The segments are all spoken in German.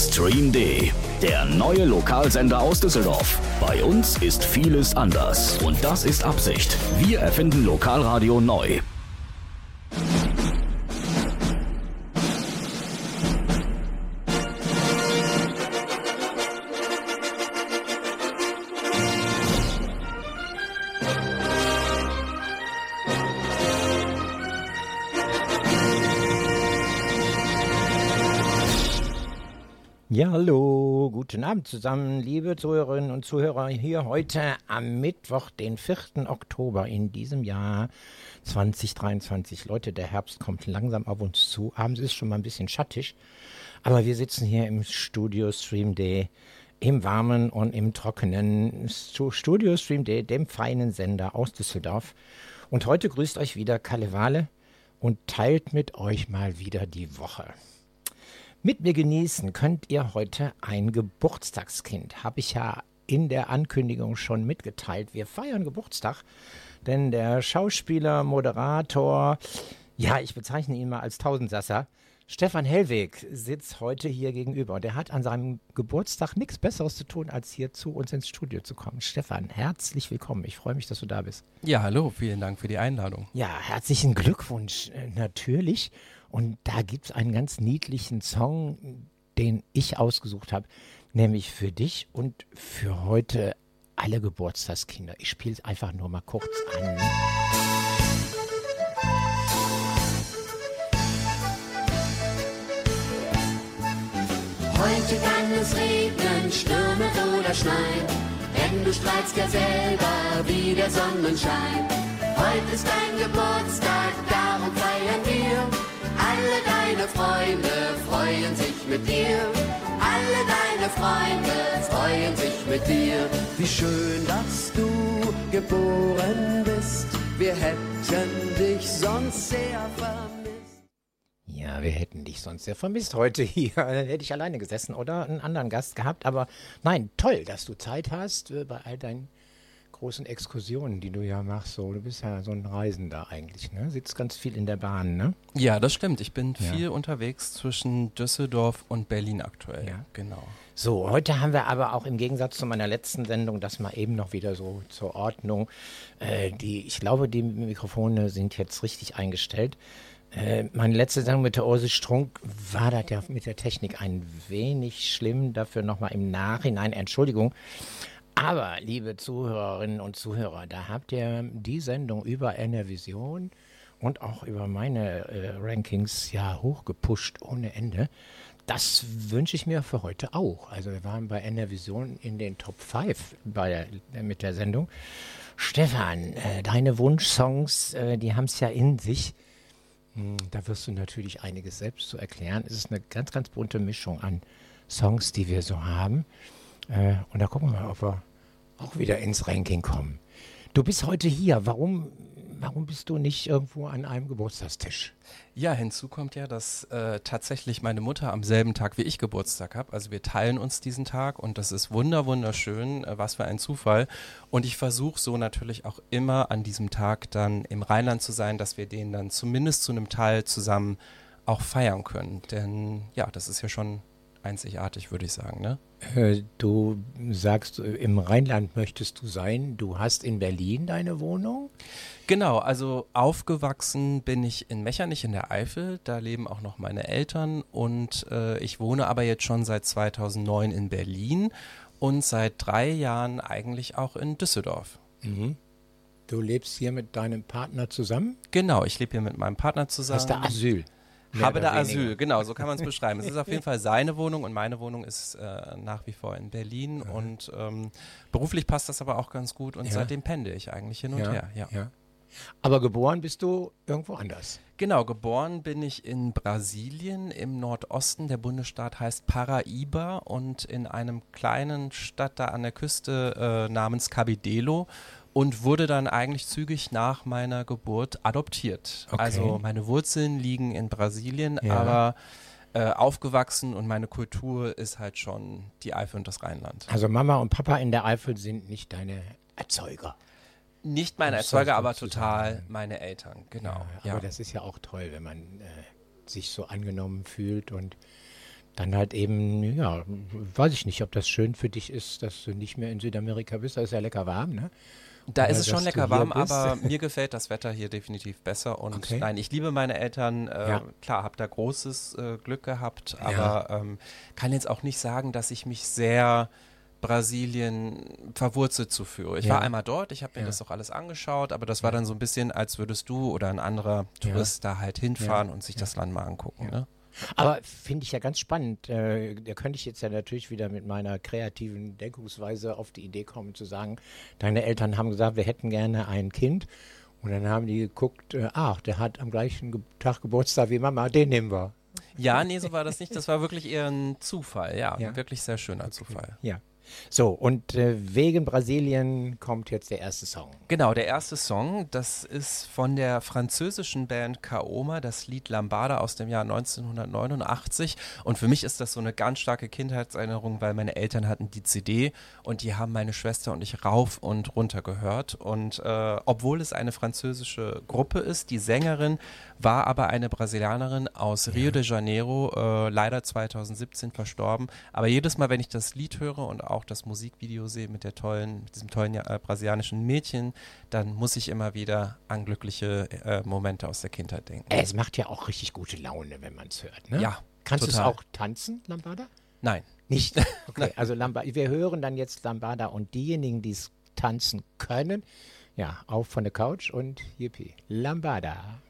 Stream D, der neue Lokalsender aus Düsseldorf. Bei uns ist vieles anders und das ist Absicht. Wir erfinden Lokalradio neu. Abend zusammen, liebe Zuhörerinnen und Zuhörer, hier heute am Mittwoch, den 4. Oktober in diesem Jahr 2023. Leute, der Herbst kommt langsam auf uns zu. Abends ist schon mal ein bisschen schattig, aber wir sitzen hier im Studio Stream Day, im warmen und im trockenen Studio Stream Day, dem feinen Sender aus Düsseldorf. Und heute grüßt euch wieder Kalle Wale und teilt mit euch mal wieder die Woche. Mit mir genießen könnt ihr heute ein Geburtstagskind. Habe ich ja in der Ankündigung schon mitgeteilt. Wir feiern Geburtstag, denn der Schauspieler, Moderator, ja, ich bezeichne ihn mal als Tausendsasser, Stefan Hellweg sitzt heute hier gegenüber und er hat an seinem Geburtstag nichts Besseres zu tun, als hier zu uns ins Studio zu kommen. Stefan, herzlich willkommen. Ich freue mich, dass du da bist. Ja, hallo, vielen Dank für die Einladung. Ja, herzlichen Glückwunsch äh, natürlich. Und da gibt es einen ganz niedlichen Song, den ich ausgesucht habe, nämlich für dich und für heute alle Geburtstagskinder. Ich spiele es einfach nur mal kurz an. Heute kann es regnen, stürmen oder schneien, denn du strahlst ja selber wie der Sonnenschein. Heute ist dein Geburtstag, darum feiern wir. Alle deine Freunde freuen sich mit dir. Alle deine Freunde freuen sich mit dir. Wie schön, dass du geboren bist. Wir hätten dich sonst sehr vermisst. Ja, wir hätten dich sonst sehr vermisst heute hier. Hätte ich alleine gesessen oder einen anderen Gast gehabt. Aber nein, toll, dass du Zeit hast äh, bei all deinen großen Exkursionen, die du ja machst. So, du bist ja so ein Reisender eigentlich, ne? Sitzt ganz viel in der Bahn, ne? Ja, das stimmt. Ich bin Ja. viel unterwegs zwischen Düsseldorf und Berlin aktuell. Ja. Genau. So, heute haben wir aber auch im Gegensatz zu meiner letzten Sendung, das mal eben noch wieder so zur Ordnung. Äh, die, ich glaube, die Mikrofone sind jetzt richtig eingestellt. Äh, meine letzte Sendung mit der Urse Strunk war das ja mit der Technik ein wenig schlimm. Dafür nochmal im Nachhinein Entschuldigung. Aber, liebe Zuhörerinnen und Zuhörer, da habt ihr die Sendung über Enervision und auch über meine äh, Rankings ja hochgepusht ohne Ende. Das wünsche ich mir für heute auch. Also wir waren bei Enervision in den Top 5 bei der, mit der Sendung. Stefan, äh, deine Wunschsongs, äh, die haben es ja in sich. Hm, Da wirst du natürlich einiges selbst zu erklären. Es ist eine ganz, ganz bunte Mischung an Songs, die wir so haben. Äh, und da gucken wir mal, ob wir auch wieder ins Ranking kommen. Du bist heute hier. Warum, warum bist du nicht irgendwo an einem Geburtstagstisch? Ja, hinzu kommt ja, dass äh, tatsächlich meine Mutter am selben Tag wie ich Geburtstag hat. Also wir teilen uns diesen Tag und das ist wunder wunderschön. Äh, was für ein Zufall. Und ich versuche so natürlich auch immer an diesem Tag dann im Rheinland zu sein, dass wir den dann zumindest zu einem Teil zusammen auch feiern können. Denn ja, das ist ja schon einzigartig, würde ich sagen. Ne? Äh, Du sagst, äh, im Rheinland möchtest du sein. Du hast in Berlin deine Wohnung. Genau, also aufgewachsen bin ich in Mechernich in der Eifel. Da leben auch noch meine Eltern und äh, ich wohne aber jetzt schon seit 2009 in Berlin und seit drei Jahren eigentlich auch in Düsseldorf. Du lebst hier mit deinem Partner zusammen. Genau, ich lebe hier mit meinem Partner zusammen. Hast da Asyl. Habe da weniger. Asyl, genau, so kann man es beschreiben. Es ist auf jeden Fall seine Wohnung und meine Wohnung ist äh, nach wie vor in Berlin und ähm, beruflich passt das aber auch ganz gut und Ja. seitdem pendel ich eigentlich hin und her. Ja. ja. Aber geboren bist du irgendwo anders. Genau, geboren bin ich in Brasilien im Nordosten. Der Bundesstaat heißt Paraíba und in einem kleinen Stadt da an der Küste äh, namens Cabidelo und wurde dann eigentlich zügig nach meiner Geburt adoptiert. Okay. Also meine Wurzeln liegen in Brasilien, Ja. aber äh, aufgewachsen und meine Kultur ist halt schon die Eifel und das Rheinland. Also Mama und Papa in der Eifel sind nicht deine Erzeuger. Nicht meine Das Erzeuger, aber total meine Eltern, genau. Ja, aber das ist ja auch toll, wenn man äh, sich so angenommen fühlt und dann halt eben, ja, weiß ich nicht, ob das schön für dich ist, dass du nicht mehr in Südamerika bist. Da ist ja lecker warm, ne? Da ist es schon lecker warm, aber mir gefällt das Wetter hier definitiv besser. Und Okay. nein, ich liebe meine Eltern. Äh, Ja. Klar, habe da großes äh, Glück gehabt, Ja. aber ähm, kann jetzt auch nicht sagen, dass ich mich sehr Brasilien verwurzelt zu führe. Ich Ja. war einmal dort, ich habe mir Ja. das auch alles angeschaut, aber das war dann so ein bisschen, als würdest du oder ein anderer Ja. Tourist da halt hinfahren und sich das Land mal angucken. Ja. Ne? Aber finde ich ja ganz spannend. Äh, da könnte ich jetzt ja natürlich wieder mit meiner kreativen Denkungsweise auf die Idee kommen zu sagen, deine Eltern haben gesagt, wir hätten gerne ein Kind. Und dann haben die geguckt, äh, ach, der hat am gleichen Ge Tag Geburtstag wie Mama, den nehmen wir. Ja, nee, so war das nicht. Das war wirklich eher ein Zufall. Ja, Ja. wirklich sehr schöner Zufall. Ja. So, und äh, wegen Brasilien kommt jetzt der erste Song. Genau, der erste Song, das ist von der französischen Band Kaoma, das Lied Lambada aus dem Jahr 1989. Und für mich ist das so eine ganz starke Kindheitserinnerung, weil meine Eltern hatten die CD und die haben meine Schwester und ich rauf und runter gehört. Und äh, obwohl es eine französische Gruppe ist, die Sängerin war aber eine Brasilianerin aus Rio de Janeiro, äh, leider 2017 verstorben. Aber jedes Mal, wenn ich das Lied höre und auch das Musikvideo sehe mit der tollen, mit diesem tollen äh, brasilianischen Mädchen, dann muss ich immer wieder an glückliche äh, Momente aus der Kindheit denken. Es macht ja auch richtig gute Laune, wenn man es hört. Ne? Ja, Kannst du es auch tanzen, Lambada? Nein. Nicht? Okay, also Lambada, wir hören dann jetzt Lambada und diejenigen, die es tanzen können, ja, auf von der Couch und yippie. Lambada.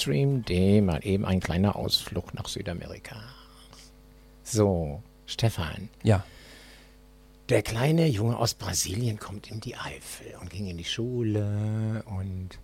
Midstream, dem mal eben ein kleiner Ausflug nach Südamerika. So, Stefan. Ja. Der kleine Junge aus Brasilien kommt in die Eifel und ging in die Schule und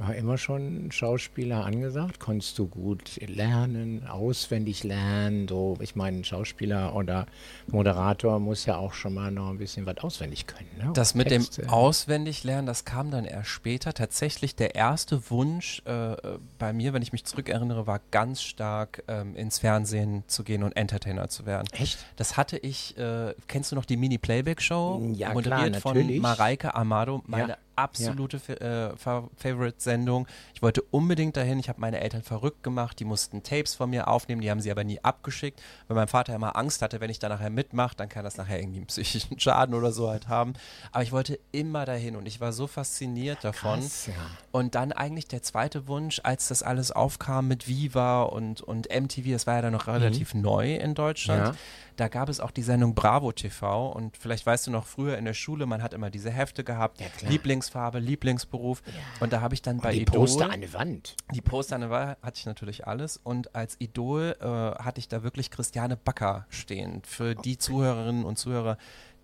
war immer schon Schauspieler angesagt. Konntest du gut lernen, auswendig lernen. So, ich meine, Schauspieler oder Moderator muss ja auch schon mal noch ein bisschen was auswendig können. Ne? Das mit Texte. dem Auswendiglernen, das kam dann erst später. Tatsächlich der erste Wunsch äh, bei mir, wenn ich mich zurückerinnere, war ganz stark ähm, ins Fernsehen zu gehen und Entertainer zu werden. Echt? Das hatte ich, äh, kennst du noch die Mini-Playback-Show? Ja, Moderiert klar, von natürlich. Mareike Amado, meine Ja. Absolute Fa- äh, Fa Favorite-Sendung. Ich wollte unbedingt dahin. Ich habe meine Eltern verrückt gemacht. Die mussten Tapes von mir aufnehmen. Die haben sie aber nie abgeschickt, weil mein Vater immer Angst hatte, wenn ich da nachher mitmache, dann kann das nachher irgendwie einen psychischen Schaden oder so halt haben. Aber ich wollte immer dahin und ich war so fasziniert davon. Krass, ja. Und dann eigentlich der zweite Wunsch, als das alles aufkam mit Viva und, und MTV, das war ja dann noch relativ neu in Deutschland. Ja. Da gab es auch die Sendung Bravo TV und vielleicht weißt du noch früher in der Schule, man hat immer diese Hefte gehabt, Ja. Lieblingsfarbe, Lieblingsberuf und da habe ich dann bei die Idol Poster an der Wand. die Poster an der Wand hatte ich natürlich alles und als Idol äh, hatte ich da wirklich Christiane Backer stehen. Für die Zuhörerinnen und Zuhörer,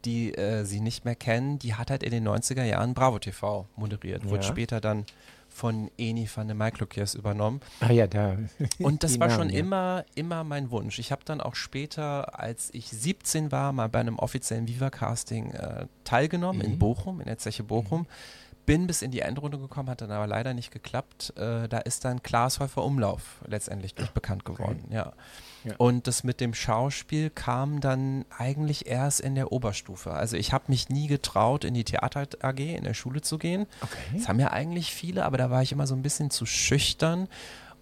die äh, sie nicht mehr kennen, die hat halt in den 90er Jahren Bravo TV moderiert, wurde Ja. später dann von Eni van de Maiklokjes übernommen. Ah ja, da. Und das war Namen, schon ja. immer, immer mein Wunsch. Ich habe dann auch später, als ich 17 war, mal bei einem offiziellen Viva-Casting äh, teilgenommen Mhm. in Bochum, in der Zeche Bochum. Bin bis in die Endrunde gekommen, hat dann aber leider nicht geklappt. Äh, da ist dann Klaas Häufer Umlauf letztendlich durch bekannt geworden. Ja. Ja. Und das mit dem Schauspiel kam dann eigentlich erst in der Oberstufe. Also ich habe mich nie getraut, in die Theater AG in der Schule zu gehen. Okay. Das haben ja eigentlich viele, aber da war ich immer so ein bisschen zu schüchtern.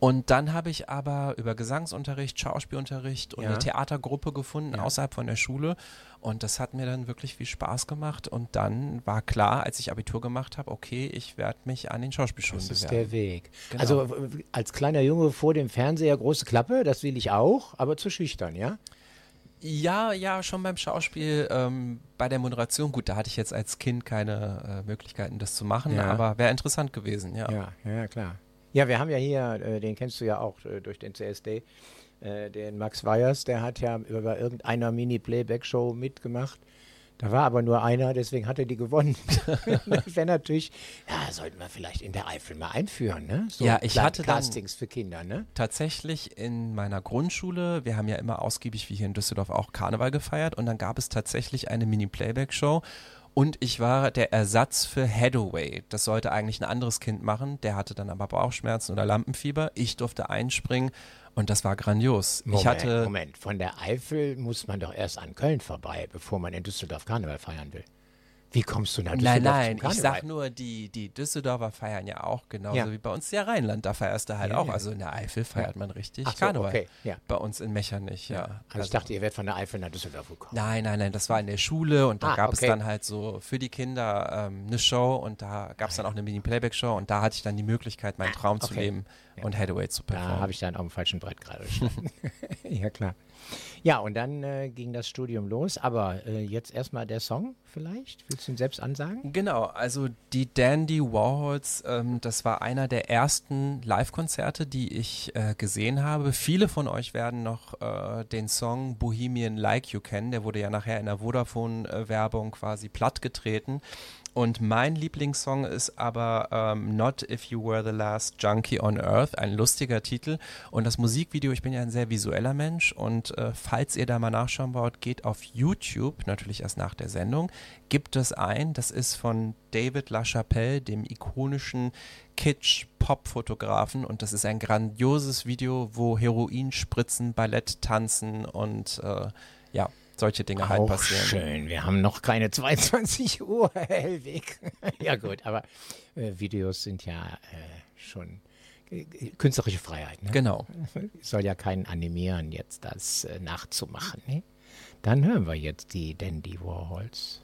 Und dann habe ich aber über Gesangsunterricht, Schauspielunterricht und Ja. eine Theatergruppe gefunden Ja. außerhalb von der Schule. Und das hat mir dann wirklich viel Spaß gemacht. Und dann war klar, als ich Abitur gemacht habe, okay, ich werde mich an den Schauspielschulen Das ist bewerben. der Weg. Genau. Also als kleiner Junge vor dem Fernseher große Klappe, das will ich auch, aber zu schüchtern, ja? Ja, ja, schon beim Schauspiel, ähm, bei der Moderation, gut, da hatte ich jetzt als Kind keine äh, Möglichkeiten, das zu machen, Ja. aber wäre interessant gewesen, ja. Ja, ja, klar. Ja, wir haben ja hier, äh, den kennst du ja auch äh, durch den CSD, äh, den Max Weyers, der hat ja über irgendeiner Mini-Playback-Show mitgemacht. Da war aber nur einer, deswegen hat er die gewonnen. wäre natürlich, ja, sollten wir vielleicht in der Eifel mal einführen, ne? So Ja, ich hatte Castings für Kinder, ne? tatsächlich in meiner Grundschule, wir haben ja immer ausgiebig wie hier in Düsseldorf auch Karneval gefeiert und dann gab es tatsächlich eine Mini-Playback-Show und ich war der Ersatz für Hathaway. Das sollte eigentlich ein anderes Kind machen, der hatte dann aber Bauchschmerzen oder Lampenfieber. Ich durfte einspringen und das war grandios. Moment, ich hatte Moment, von der Eifel muss man doch erst an Köln vorbei, bevor man in Düsseldorf Karneval feiern will. Wie kommst du nach Nein, Düsseldorf nein, zum ich sag nur, die, die Düsseldorfer feiern ja auch genauso Ja. wie bei uns der Rheinland. Da feierst du halt Ja, auch. ja. Also in der Eifel feiert man richtig Ach so, Karneval. okay, ja. Bei uns in Mechern nicht, ja. Also, ich dachte, ihr werdet von der Eifel nach Düsseldorf gekommen. Nein, nein, nein, das war in der Schule und da Ah, gab okay. es dann halt so für die Kinder ähm, eine Show und da gab es dann auch eine Mini-Playback-Show und da hatte ich dann die Möglichkeit, meinen Traum zu okay. leben und Hathaway zu Da performen. habe ich dann auf dem falschen Brett gerade gestanden. ja, klar. Ja, und dann äh, ging das Studium los. Aber äh, jetzt erstmal der Song vielleicht? Willst du ihn selbst ansagen? Genau, also die Dandy Warhols, ähm, das war einer der ersten Live-Konzerte, die ich äh, gesehen habe. Viele von euch werden noch äh, den Song Bohemian Like You kennen. Der wurde ja nachher in der Vodafone-Werbung quasi plattgetreten. Und mein Lieblingssong ist aber ähm, Not If You Were the Last Junkie on Earth, ein lustiger Titel. Und das Musikvideo, ich bin ja ein sehr visueller Mensch. Und äh, falls ihr da mal nachschauen wollt, geht auf YouTube, natürlich erst nach der Sendung, gibt es ein, das ist von David LaChapelle, dem ikonischen Kitsch-Pop-Fotografen. Und das ist ein grandioses Video, wo Heroin spritzen, Ballett tanzen und äh, ja, solche Dinge halt Auch passieren. schön. Wir haben noch keine 22 Uhr, Hellweg. ja gut, aber äh, Videos sind ja äh, schon äh, künstlerische Freiheit. Ne? Genau. Soll ja keinen animieren, jetzt das äh, nachzumachen. Ne? Dann hören wir jetzt die Dandy Warhols.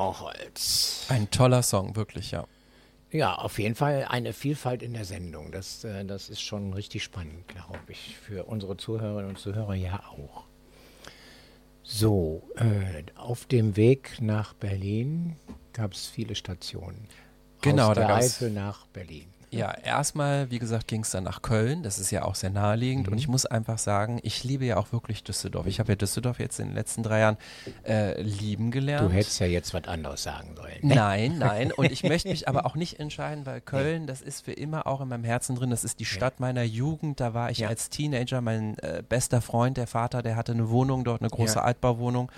Warhols. Ein toller Song, wirklich, ja. Ja, auf jeden Fall eine Vielfalt in der Sendung. Das, äh, das ist schon richtig spannend, glaube ich. Für unsere Zuhörerinnen und Zuhörer ja auch. So, äh, auf dem Weg nach Berlin gab es viele Stationen. Genau, Aus da der gab's- Eifel nach Berlin. Ja, erstmal, wie gesagt, ging es dann nach Köln. Das ist ja auch sehr naheliegend. Und ich muss einfach sagen, ich liebe ja auch wirklich Düsseldorf. Ich habe ja Düsseldorf jetzt in den letzten drei Jahren äh, lieben gelernt. Du hättest ja jetzt was anderes sagen sollen. ne? Nein, nein. Und ich möchte mich aber auch nicht entscheiden, weil Köln, das ist für immer auch in meinem Herzen drin. Das ist die Stadt meiner Jugend. Da war ich Ja. als Teenager, mein äh, bester Freund, der Vater, der hatte eine Wohnung dort, eine große Ja. Altbauwohnung.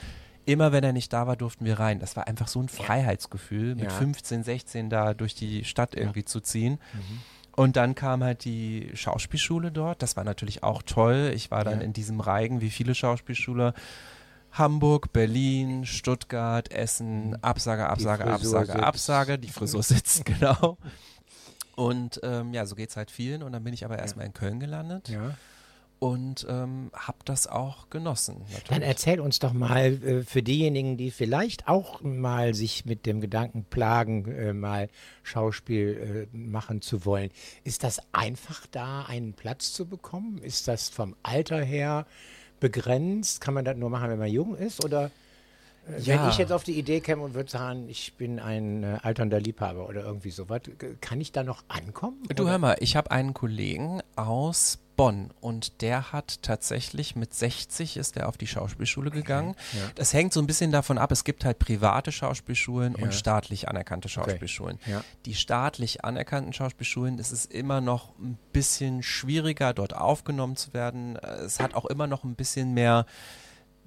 Immer wenn er nicht da war, durften wir rein. Das war einfach so ein Freiheitsgefühl, mit Ja. 15, 16 da durch die Stadt irgendwie zu ziehen. Mhm. Und dann kam halt die Schauspielschule dort. Das war natürlich auch toll. Ich war dann Ja. in diesem Reigen wie viele Schauspielschule. Hamburg, Berlin, Stuttgart, Essen, Absage, Absage, Frisur Absage, sitzt. Absage. Die Frisur sitzt, genau. Und ähm, ja, so geht es halt vielen. Und dann bin ich aber erstmal in Köln gelandet Ja. Und ähm, habe das auch genossen. Natürlich. Dann erzähl uns doch mal äh, für diejenigen, die vielleicht auch mal sich mit dem Gedanken plagen, äh, mal Schauspiel äh, machen zu wollen. Ist das einfach da, einen Platz zu bekommen? Ist das vom Alter her begrenzt? Kann man das nur machen, wenn man jung ist? Oder Ja. wenn ich jetzt auf die Idee käme und würde sagen, ich bin ein äh, alternder Liebhaber oder irgendwie sowas, kann ich da noch ankommen? Du Oder- hör mal, ich habe einen Kollegen aus Bonn und der hat tatsächlich mit 60 ist er auf die Schauspielschule gegangen. ja. Das hängt so ein bisschen davon ab, es gibt halt private Schauspielschulen Ja. und staatlich anerkannte Schauspielschulen. Ja. Die staatlich anerkannten Schauspielschulen, es ist immer noch ein bisschen schwieriger, dort aufgenommen zu werden. Äh, Es hat auch immer noch ein bisschen mehr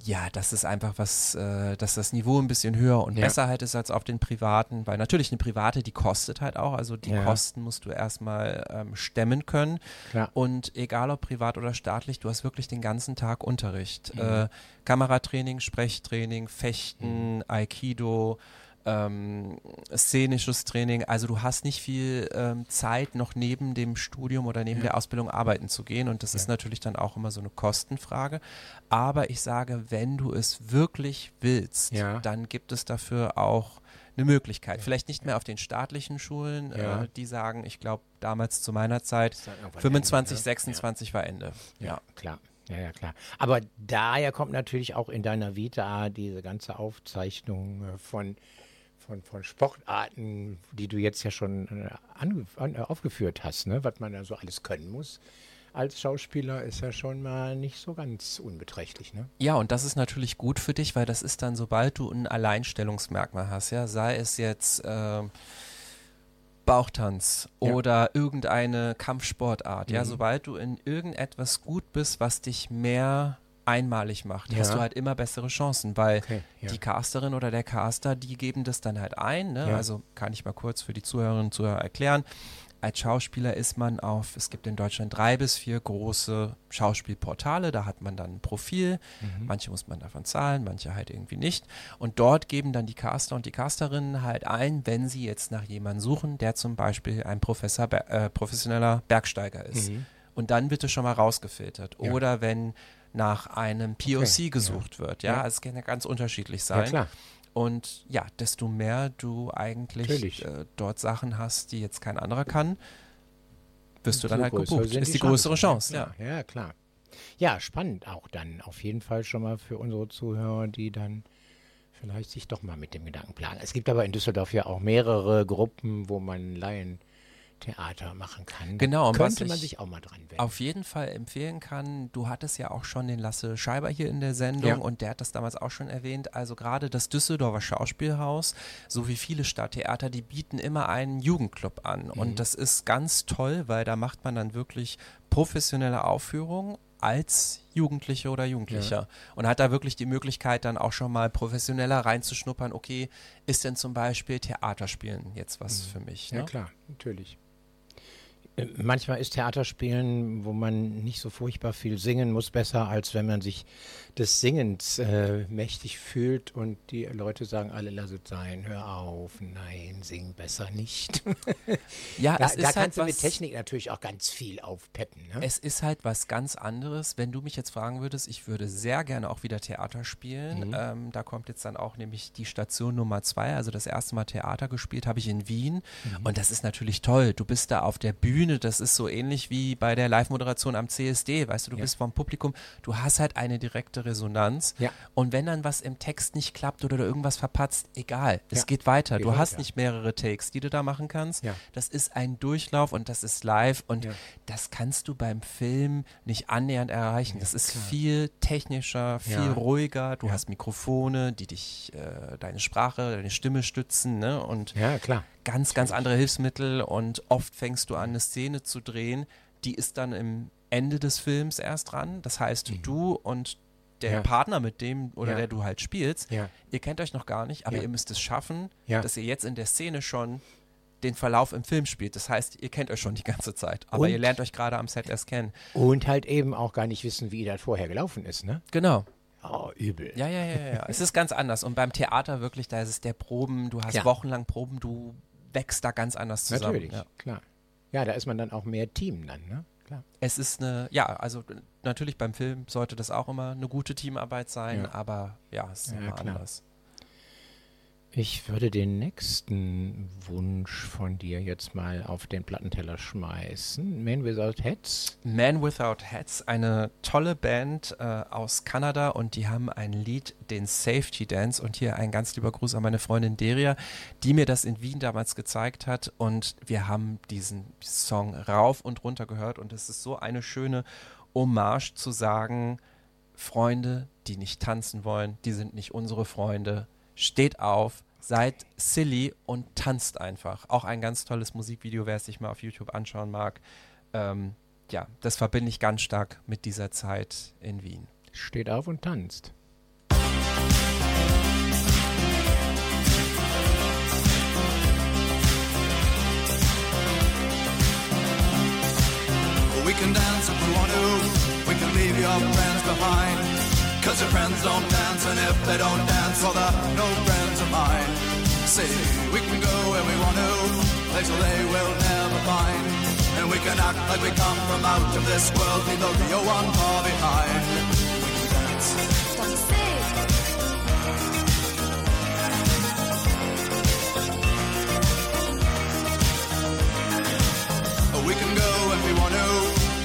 ja, dass es einfach was, äh, dass das Niveau ein bisschen höher und Ja. besser halt ist als auf den privaten, weil natürlich eine private, die kostet halt auch, also die Ja. Kosten musst du erstmal ähm, stemmen können. Klar. Und egal ob privat oder staatlich, du hast wirklich den ganzen Tag Mhm. Unterricht. Äh, Kameratraining, Sprechtraining, Fechten, Aikido, ähm, szenisches Training. Also du hast nicht viel ähm, Zeit, noch neben dem Studium oder neben der Ausbildung arbeiten zu gehen. Und das ist natürlich dann auch immer so eine Kostenfrage. Aber ich sage, wenn du es wirklich willst, Ja. dann gibt es dafür auch eine Möglichkeit. Vielleicht nicht mehr auf den staatlichen Schulen, Ja. äh, die sagen, ich glaube damals zu meiner Zeit, Ist dann irgendwann 25, Ende, ne? 26 war Ende. Ja, Ja. klar. Ja, ja, klar. Aber daher kommt natürlich auch in deiner Vita diese ganze Aufzeichnung äh, von, von, von Sportarten, die du jetzt ja schon äh, ange, an, äh, aufgeführt hast, ne? was man da so alles können muss. Als Schauspieler ist ja schon mal nicht so ganz unbeträchtlich, ne? Ja, und das ist natürlich gut für dich, weil das ist dann, sobald du ein Alleinstellungsmerkmal hast, ja, sei es jetzt ähm, Bauchtanz Ja. oder irgendeine Kampfsportart, ja, Mhm. sobald du in irgendetwas gut bist, was dich mehr einmalig macht, Ja. hast du halt immer bessere Chancen, weil Okay, ja. die Casterin oder der Caster, die geben das dann halt ein, ne? Ja. also kann ich mal kurz für die Zuhörerinnen und Zuhörer erklären. Als Schauspieler ist man auf, es gibt in Deutschland drei bis vier große Schauspielportale, da hat man dann ein Profil, Mhm. manche muss man davon zahlen, manche halt irgendwie nicht. Und dort geben dann die Caster und die Casterinnen halt ein, wenn sie jetzt nach jemandem suchen, der zum Beispiel ein Professor, äh, professioneller Bergsteiger ist. Mhm. Und dann wird es schon mal rausgefiltert. Ja. Oder wenn nach einem POC Okay, gesucht wird. Ja, Ja. Es kann ja ganz unterschiedlich Ja, sein. klar. Und ja, desto mehr du eigentlich äh, dort Sachen hast, die jetzt kein anderer kann, wirst du dann halt gebucht. Ist die größere Chance, ja. Ja, ja, klar. Ja, spannend auch dann. Auf jeden Fall schon mal für unsere Zuhörer, die dann vielleicht sich doch mal mit dem Gedanken planen. Es gibt aber in Düsseldorf ja auch mehrere Gruppen, wo man Laientheater machen kann. Genau, Könnte man ich sich auch mal dran wenden. Auf jeden Fall empfehlen kann, du hattest ja auch schon den Lasse Scheiber hier in der Sendung Ja. und der hat das damals auch schon erwähnt. Also gerade das Düsseldorfer Schauspielhaus, so wie viele Stadttheater, die bieten immer einen Jugendclub an. Mhm. Und das ist ganz toll, weil da macht man dann wirklich professionelle Aufführungen als Jugendliche oder Jugendlicher und hat da wirklich die Möglichkeit dann auch schon mal professioneller reinzuschnuppern, okay, ist denn zum Beispiel Theaterspielen jetzt was für mich? Mhm. ja, Ne? klar, natürlich. Manchmal ist Theaterspielen, wo man nicht so furchtbar viel singen muss, besser, als wenn man sich des Singens äh, mächtig fühlt und die Leute sagen alle, lass es sein, hör auf, nein, sing besser nicht. Ja, da es da ist halt kannst du was, mit Technik natürlich auch ganz viel aufpeppen. Ne? Es ist halt was ganz anderes. Wenn du mich jetzt fragen würdest, ich würde sehr gerne auch wieder Theater spielen. Mhm. Ähm, da kommt jetzt dann auch nämlich die Station Nummer zwei. Also das erste Mal Theater gespielt habe ich in Wien. Mhm. Und das ist natürlich toll. Du bist da auf der Bühne. Das ist so ähnlich wie bei der Live-Moderation am CSD. Weißt du, du Ja. bist vom Publikum. Du hast halt eine direkte Resonanz. Ja. Und wenn dann was im Text nicht klappt oder du irgendwas verpatzt, egal. Es Ja. geht weiter. Geht du hast nicht mehrere Takes, die du da machen kannst. Das ist ein Durchlauf und das ist live und das kannst du beim Film nicht annähernd erreichen. das ist viel technischer, viel ruhiger. Du hast Mikrofone, die dich, äh, deine Sprache, deine Stimme stützen ne? und Ja, klar. ganz, ganz andere Hilfsmittel und oft fängst du an, eine Szene zu drehen, die ist dann im Ende des Films erst dran. Das heißt, du und der. Ja. Partner, mit dem oder Ja. der du halt spielst, Ja. ihr kennt euch noch gar nicht, aber ihr müsst es schaffen, dass ihr jetzt in der Szene schon den Verlauf im Film spielt. Das heißt, ihr kennt euch schon die ganze Zeit, aber Und- ihr lernt euch gerade am Set erst kennen. Und halt eben auch gar nicht wissen, wie das vorher gelaufen ist, ne? Genau. Oh, übel. Ja, ja, ja, ja. es ist ganz anders. Und beim Theater wirklich, da ist es der Proben, du hast wochenlang Proben, du wächst da ganz anders zusammen. Natürlich, Ja. klar. Ja, da ist man dann auch mehr Team dann, ne? Klar. Es ist eine, ja, also natürlich beim Film sollte das auch immer eine gute Teamarbeit sein, Ja. aber ja, es ist Ja, immer klar. anders. Ich würde den nächsten Wunsch von dir jetzt mal auf den Plattenteller schmeißen. Man Without Heads. Man Without Hats, eine tolle Band äh, aus Kanada und die haben ein Lied, den Safety Dance und hier ein ganz lieber Gruß an meine Freundin Deria, die mir das in Wien damals gezeigt hat und wir haben diesen Song rauf und runter gehört und es ist so eine schöne Hommage zu sagen, Freunde, die nicht tanzen wollen, die sind nicht unsere Freunde. Steht auf, seid silly und tanzt einfach. Auch ein ganz tolles Musikvideo, wer es sich mal auf YouTube anschauen mag. Ähm, ja, das verbinde ich ganz stark mit dieser Zeit in Wien. Steht auf und tanzt. Can dance if we want to. We can leave your friends behind. Cause your friends don't dance, and if they don't dance, well, they're no friends of mine. See, we can go where we want to, places they will never find. And we can act like we come from out of this world, leave the real one far behind. We can dance.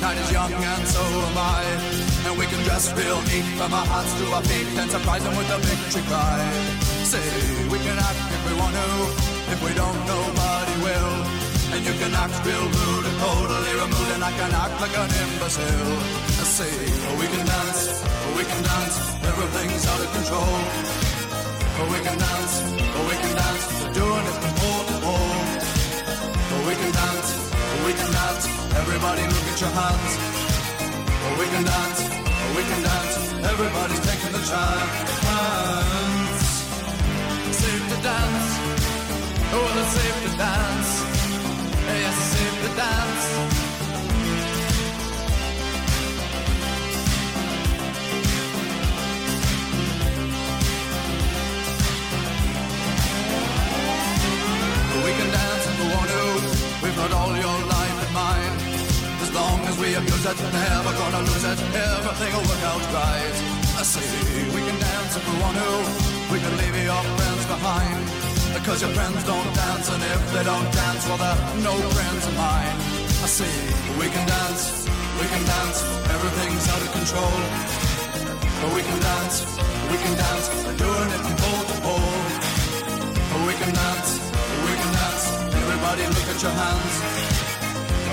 Night is young and so am I. And we can dress real neat from our hearts to our feet and surprise them with a victory cry. Say, we can act if we want to. If we don't, nobody will. And you can act real rude and totally removed, and I can act like an imbecile. I say, oh, we can dance, oh, we can dance, everything's out of control. Oh, we can dance, oh, we can dance, doing it we can dance. Everybody look at your hands. Oh, we can dance, oh, we can dance. Everybody's taking the chance. Safe to dance. Oh, it's safe to dance. Yes, safe to dance. Oh, we can dance if we want to. We've got all your life we abuse it, never gonna lose it. Everything will work out right. I say we can dance if we want to. We can leave your friends behind. Because your friends don't dance, and if they don't dance, well, they're no friends of mine. I say we can dance, we can dance. Everything's out of control. But we can dance, we can dance. We're doing it from pole to pole. Oh, we can dance, we can dance. Everybody look at your hands.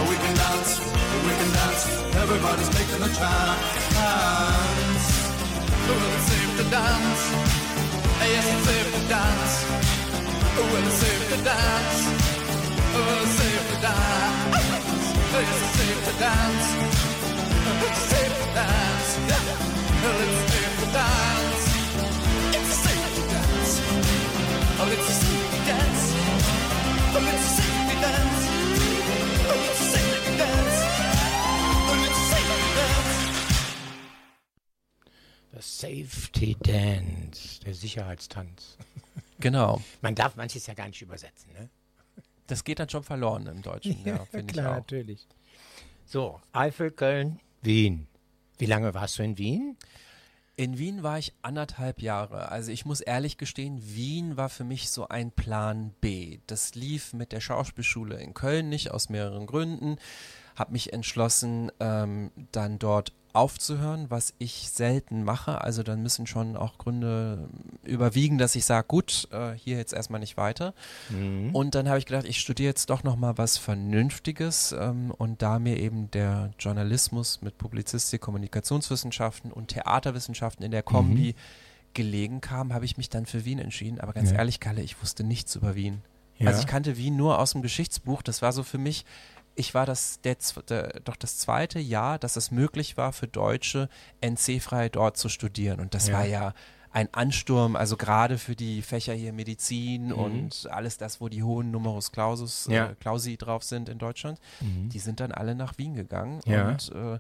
We can dance, we can dance. Everybody's taking a chance. Well, it's safe to dance. Yes, it's safe to dance. Well, it's safe to dance. Well, it's safe to dance. Yes, it's safe to dance. It's safe to dance. Das Safety Dance, der Sicherheitstanz. Genau. Man darf manches ja gar nicht übersetzen, ne? Das geht dann schon verloren im Deutschen, ja, finde ich auch. natürlich. So, Eifel, Köln, Wien. Wie lange warst du in Wien? In Wien war ich anderthalb Jahre. Also ich muss ehrlich gestehen, Wien war für mich so ein Plan B. Das lief mit der Schauspielschule in Köln nicht aus mehreren Gründen. Habe mich entschlossen, ähm, dann dort aufzuhören, was ich selten mache. Also dann müssen schon auch Gründe überwiegen, dass ich sage, gut, äh, hier jetzt erstmal nicht weiter. Und dann habe ich gedacht, ich studiere jetzt doch noch mal was Vernünftiges ähm, und da mir eben der Journalismus mit Publizistik, Kommunikationswissenschaften und Theaterwissenschaften in der Kombi gelegen kam, habe ich mich dann für Wien entschieden. Aber ganz Ja. ehrlich, Kalle, ich wusste nichts über Wien. Ja. Also ich kannte Wien nur aus dem Geschichtsbuch. Das war so für mich, ich war das der, der, doch das zweite Jahr, dass es möglich war für Deutsche NC-frei dort zu studieren. Und das Ja. war ja ein Ansturm, also gerade für die Fächer hier Medizin und alles das, wo die hohen Numerus Clausus, Mhm. Ja. Mhm. äh, Clausi drauf sind in Deutschland, die sind dann alle nach Wien gegangen. Ja. Und äh,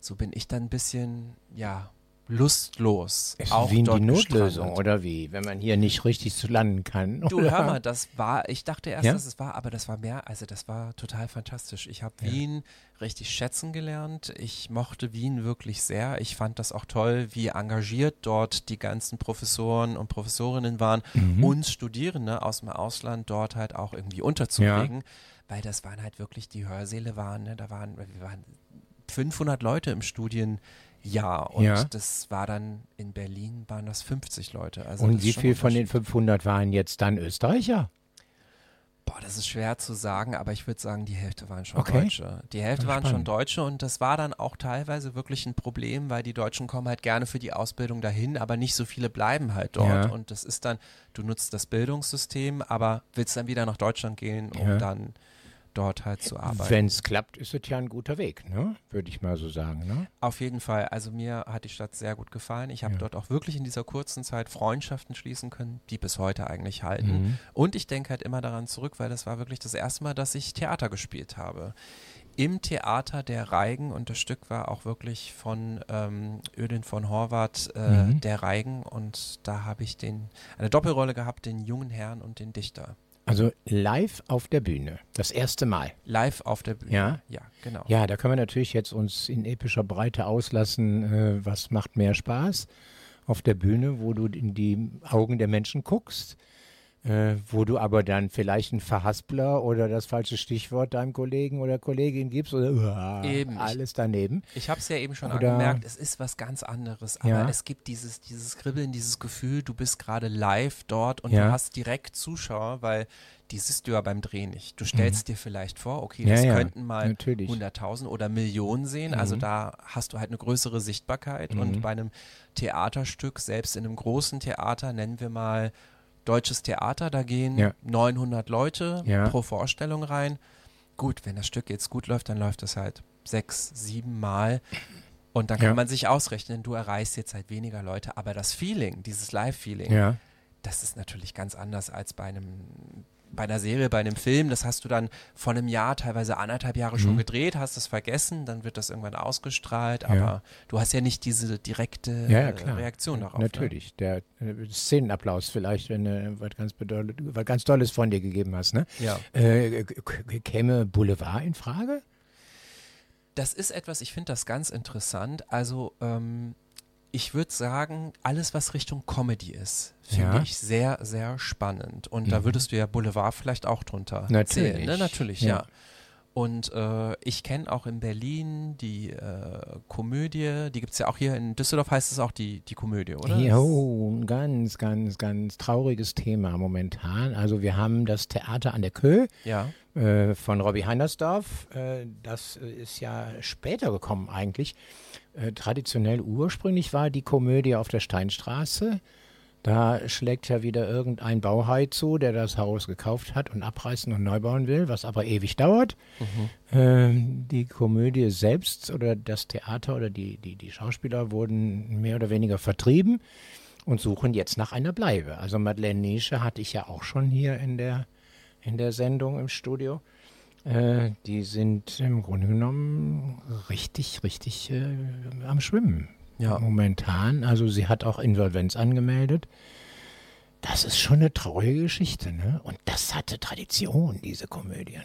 so bin ich dann ein bisschen, ja, lustlos. Ist auch Wien die dort Notlösung gestrandet. oder wie? Wenn man hier nicht richtig zu landen kann. Du, oder? hör mal, das war, ich dachte erst, Ja? dass es war, aber das war mehr, also das war total fantastisch. Ich habe Wien richtig schätzen gelernt. Ich mochte Wien wirklich sehr. Ich fand das auch toll, wie engagiert dort die ganzen Professoren und Professorinnen waren, Mhm. uns Studierende aus dem Ausland dort halt auch irgendwie unterzukriegen, weil das waren halt wirklich, die Hörsäle waren, ne, da waren, wir waren 500 Leute im Studienjahr und Ja. das war dann in Berlin waren das 50 Leute. Also Und wie viel von den Unterschied. 500 waren jetzt dann Österreicher? Boah, das ist schwer zu sagen, aber ich würde sagen, die Hälfte waren schon Okay. Deutsche. Die Hälfte Ja, waren schon. Deutsche und das war dann auch teilweise wirklich ein Problem, weil die Deutschen kommen halt gerne für die Ausbildung dahin, aber nicht so viele bleiben halt dort. Ja. Und das ist dann, du nutzt das Bildungssystem, aber willst dann wieder nach Deutschland gehen, um Ja. dann dort halt zu arbeiten. Wenn es klappt, ist es ja ein guter Weg, ne? Würde ich mal so sagen, ne? Auf jeden Fall. Also mir hat die Stadt sehr gut gefallen. Ich habe Ja. dort auch wirklich in dieser kurzen Zeit Freundschaften schließen können, die bis heute eigentlich halten. Mhm. Und ich denke halt immer daran zurück, weil das war wirklich das erste Mal, dass ich Theater gespielt habe. Im Theater der Reigen und das Stück war auch wirklich von ähm, Ödin von Horvath, äh, Mhm. der Reigen. Und da habe ich den, eine Doppelrolle gehabt, den jungen Herrn und den Dichter. Also live auf der Bühne, das erste Mal. Live auf der Bühne. Ja? Ja, genau. Ja, da können wir natürlich jetzt uns in epischer Breite auslassen, äh, was macht mehr Spaß auf der Bühne, wo du in die Augen der Menschen guckst, äh, wo du aber dann vielleicht einen Verhaspler oder das falsche Stichwort deinem Kollegen oder Kollegin gibst oder uah, alles daneben. Ich habe es ja eben schon Oder- angemerkt, es ist was ganz anderes, aber Ja. es gibt dieses, dieses Kribbeln, dieses Gefühl, du bist gerade live dort und Ja. du hast direkt Zuschauer, weil die siehst du ja beim Dreh nicht. Du stellst dir vielleicht vor, okay, Mhm. Das ja, könnten mal natürlich. 100.000 oder Millionen sehen, also Mhm. da hast du halt eine größere Sichtbarkeit und bei einem Theaterstück, selbst in einem großen Theater, nennen wir mal deutsches Theater, da gehen Ja. 900 Leute Ja. pro Vorstellung rein. Gut, wenn das Stück jetzt gut läuft, dann läuft es halt sechs, sieben Mal. Und dann kann Ja. man sich ausrechnen, du erreichst jetzt halt weniger Leute, aber das Feeling, dieses Live-Feeling, das ist natürlich ganz anders als bei einem bei einer Serie, bei einem Film, das hast du dann vor einem Jahr, teilweise anderthalb Jahre schon Mhm. gedreht, hast es vergessen, dann wird das irgendwann ausgestrahlt, Ja. aber du hast ja nicht diese direkte Ja, ja, äh. Reaktion darauf. Ne? Natürlich. Der äh, Szenenapplaus vielleicht, wenn du was ganz, was ganz Tolles von dir gegeben hast. Ne? Ja. Äh, käme Boulevard in Frage? Das ist etwas, ich finde das ganz interessant. Also, ähm, ich würde sagen, alles, was Richtung Comedy ist, finde Ja. ich sehr, sehr spannend. Und da Mhm. würdest du ja Boulevard vielleicht auch drunter Natürlich. zählen. Ne? Natürlich, ja. Ja. Und äh, ich kenne auch in Berlin die äh, Komödie, die gibt es ja auch hier in Düsseldorf, heißt es auch die, die Komödie, oder? Jo, ein ganz, ganz, ganz trauriges Thema momentan. Also wir haben das Theater an der Kö Ja. äh, von Robbie Heinersdorf. Äh, das äh, ist ja später gekommen eigentlich. Äh, traditionell ursprünglich war die Komödie auf der Steinstraße. Da schlägt ja wieder irgendein Bauhai zu, der das Haus gekauft hat und abreißen und neu bauen will, was aber ewig dauert. Ähm, die Komödie selbst oder das Theater oder die, die, die Schauspieler wurden mehr oder weniger vertrieben und suchen jetzt nach einer Bleibe. Also Madeleine Nische hatte ich ja auch schon hier in der, in der Sendung im Studio. Äh, die sind im Grunde genommen richtig, richtig äh, am Schwimmen. Ja. momentan. Also sie hat auch Insolvenz angemeldet. Das ist schon eine traurige Geschichte, ne? Und das hatte Tradition, diese Komödie, ne?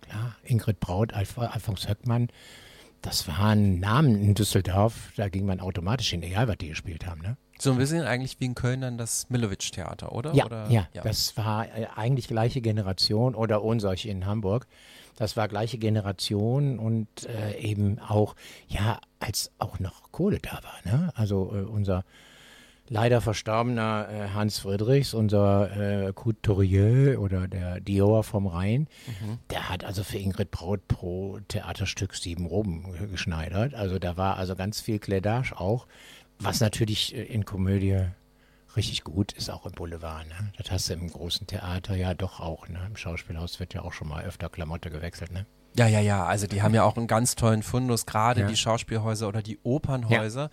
Klar, Ingrid Braut, Alf Alfons Höckmann, das waren Namen in Düsseldorf, da ging man automatisch hin, egal was die gespielt haben, ne? So ein bisschen eigentlich wie in Köln dann das Millowitsch-Theater, oder? Ja, oder? ja, das war äh, eigentlich gleiche Generation oder Ohnsorch in Hamburg. Das war gleiche Generation und äh, eben auch, ja, als auch noch Kohle da war. Ne? Also äh, unser leider verstorbener äh, Hans Friedrichs, unser äh, Couturier oder der Dior vom Rhein, der hat also für Ingrid Braut pro Theaterstück sieben Roben geschneidert. Also da war also ganz viel Kledage auch, was natürlich äh, in Komödie richtig gut ist, auch im Boulevard. Ne? Das hast du im großen Theater ja doch auch. Ne? Im Schauspielhaus wird ja auch schon mal öfter Klamotte gewechselt. Ne? Ja, ja, ja. Also die haben ja auch einen ganz tollen Fundus, gerade Ja. die Schauspielhäuser oder die Opernhäuser.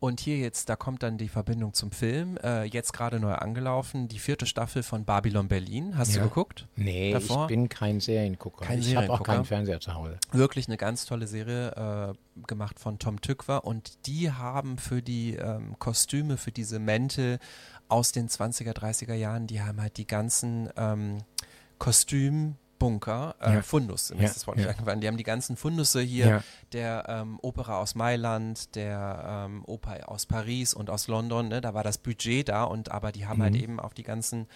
Und hier jetzt, da kommt dann die Verbindung zum Film. Äh, jetzt gerade neu angelaufen, die vierte Staffel von Babylon Berlin. Hast Ja. du geguckt? Nee, Davor? ich bin kein Seriengucker. Kein ich habe auch keinen Fernseher zu Hause. Wirklich eine ganz tolle Serie äh, gemacht von Tom Tückwer. Und die haben für die ähm, Kostüme, für diese Mäntel aus den 20er, 30er Jahren, die haben halt die ganzen ähm, Kostümbunker, äh, Ja. Fundus, mir Ja, ist das Wort ja. Die haben die ganzen Fundusse hier Ja. der ähm, Opera aus Mailand, der ähm, Oper aus Paris und aus London. Ne? Da war das Budget da und aber die haben Mhm. halt eben auf die ganzen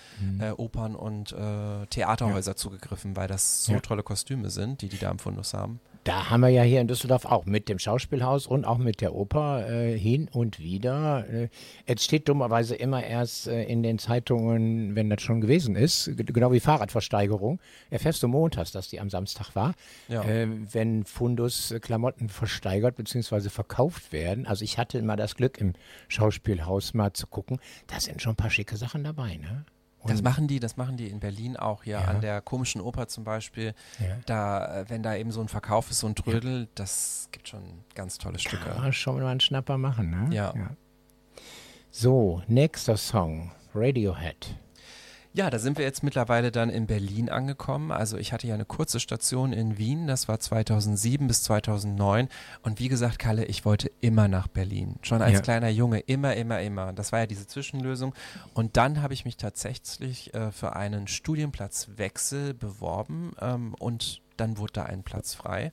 äh, Opern und äh, Theaterhäuser zugegriffen, weil das so tolle Kostüme sind, die die da im Fundus haben. Da haben wir ja hier in Düsseldorf auch mit dem Schauspielhaus und auch mit der Oper äh, hin und wieder. Äh, es steht dummerweise immer erst äh, in den Zeitungen, wenn das schon gewesen ist, genau wie Fahrradversteigerung. Erfährst du montags, dass die am Samstag war. Ja. Äh, wenn Fundus äh, Klamotten versteigert bzw. verkauft werden. Also ich hatte immer das Glück, im Schauspielhaus mal zu gucken. Da sind schon ein paar schicke Sachen dabei, ne? Das machen die, das machen die in Berlin auch hier Ja. an der komischen Oper zum Beispiel. Ja. Da, äh, wenn da eben so ein Verkauf ist, so ein Trödel, das gibt schon ganz tolle Kann Stücke. man schon mal einen Schnapper machen, ne? Ja. So, nächster Song. Radiohead. Ja, da sind wir jetzt mittlerweile dann in Berlin angekommen. Also ich hatte ja eine kurze Station in Wien, das war 2007 bis 2009. Und wie gesagt, Kalle, ich wollte immer nach Berlin. Schon als Ja. kleiner Junge, immer, immer, immer. Das war ja diese Zwischenlösung. Und dann habe ich mich tatsächlich äh, für einen Studienplatzwechsel beworben ähm, und dann wurde da ein Platz frei.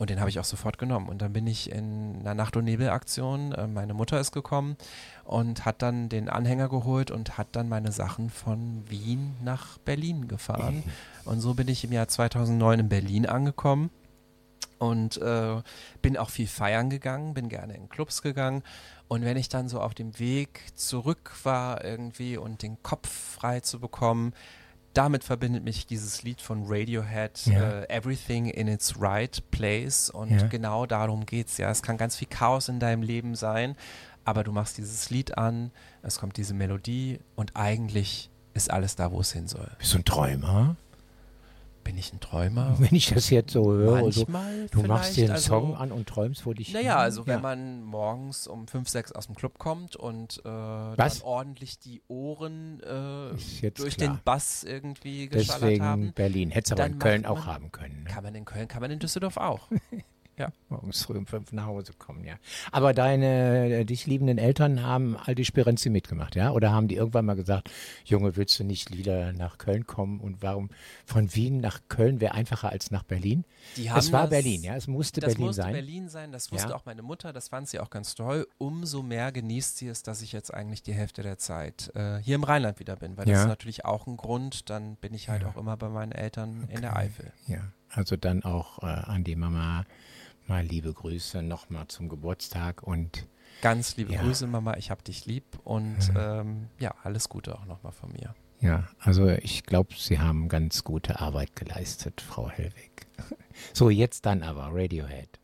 Und den habe ich auch sofort genommen. Und dann bin ich in einer Nacht- und Nebelaktion, äh, meine Mutter ist gekommen und hat dann den Anhänger geholt und hat dann meine Sachen von Wien nach Berlin gefahren. Und so bin ich im Jahr 2009 in Berlin angekommen und äh, bin auch viel feiern gegangen, bin gerne in Clubs gegangen. Und wenn ich dann so auf dem Weg zurück war irgendwie und den Kopf frei zu bekommen, damit verbindet mich dieses Lied von Radiohead, Ja. äh, Everything in its Right Place. Und Ja. genau darum geht's ja. Es kann ganz viel Chaos in deinem Leben sein, aber du machst dieses Lied an, es kommt diese Melodie und eigentlich ist alles da, wo es hin soll. Bist du ein Träumer? Bin ich ein Träumer? Wenn ich das jetzt so höre, so, Manchmal du machst dir einen vielleicht, Song also- an und träumst, wo dich. Naja, also wenn Ja. man morgens um 5, 6 aus dem Club kommt und äh, dann ordentlich die Ohren äh, durch klar. den Bass irgendwie geschallert Deswegen haben, Berlin. Hättest aber dann in Köln macht auch man- haben können. Ne? kann man in Köln, kann man in Düsseldorf auch. Morgens früh um fünf nach Hause kommen, ja. Aber deine äh, dich liebenden Eltern haben all die Spirenzi mitgemacht, ja? Oder haben die irgendwann mal gesagt, Junge, willst du nicht wieder nach Köln kommen? Und warum von Wien nach Köln wäre einfacher als nach Berlin? Die haben Es war das- Berlin, ja? Es musste Das Berlin musste sein. Berlin sein, das wusste Ja. auch meine Mutter, das fand sie auch ganz toll. Umso mehr genießt sie es, dass ich jetzt eigentlich die Hälfte der Zeit äh, hier im Rheinland wieder bin, weil das Ja. ist natürlich auch ein Grund, dann bin ich halt auch immer bei meinen Eltern in der Eifel. Ja, also dann auch äh, an die Mama mal liebe Grüße nochmal zum Geburtstag und Ganz liebe Ja. Grüße, Mama, ich hab dich lieb und ähm, ja, alles Gute auch nochmal von mir. ja, also ich glaube, Sie haben ganz gute Arbeit geleistet, Frau Hellwig. So, jetzt dann aber. Radiohead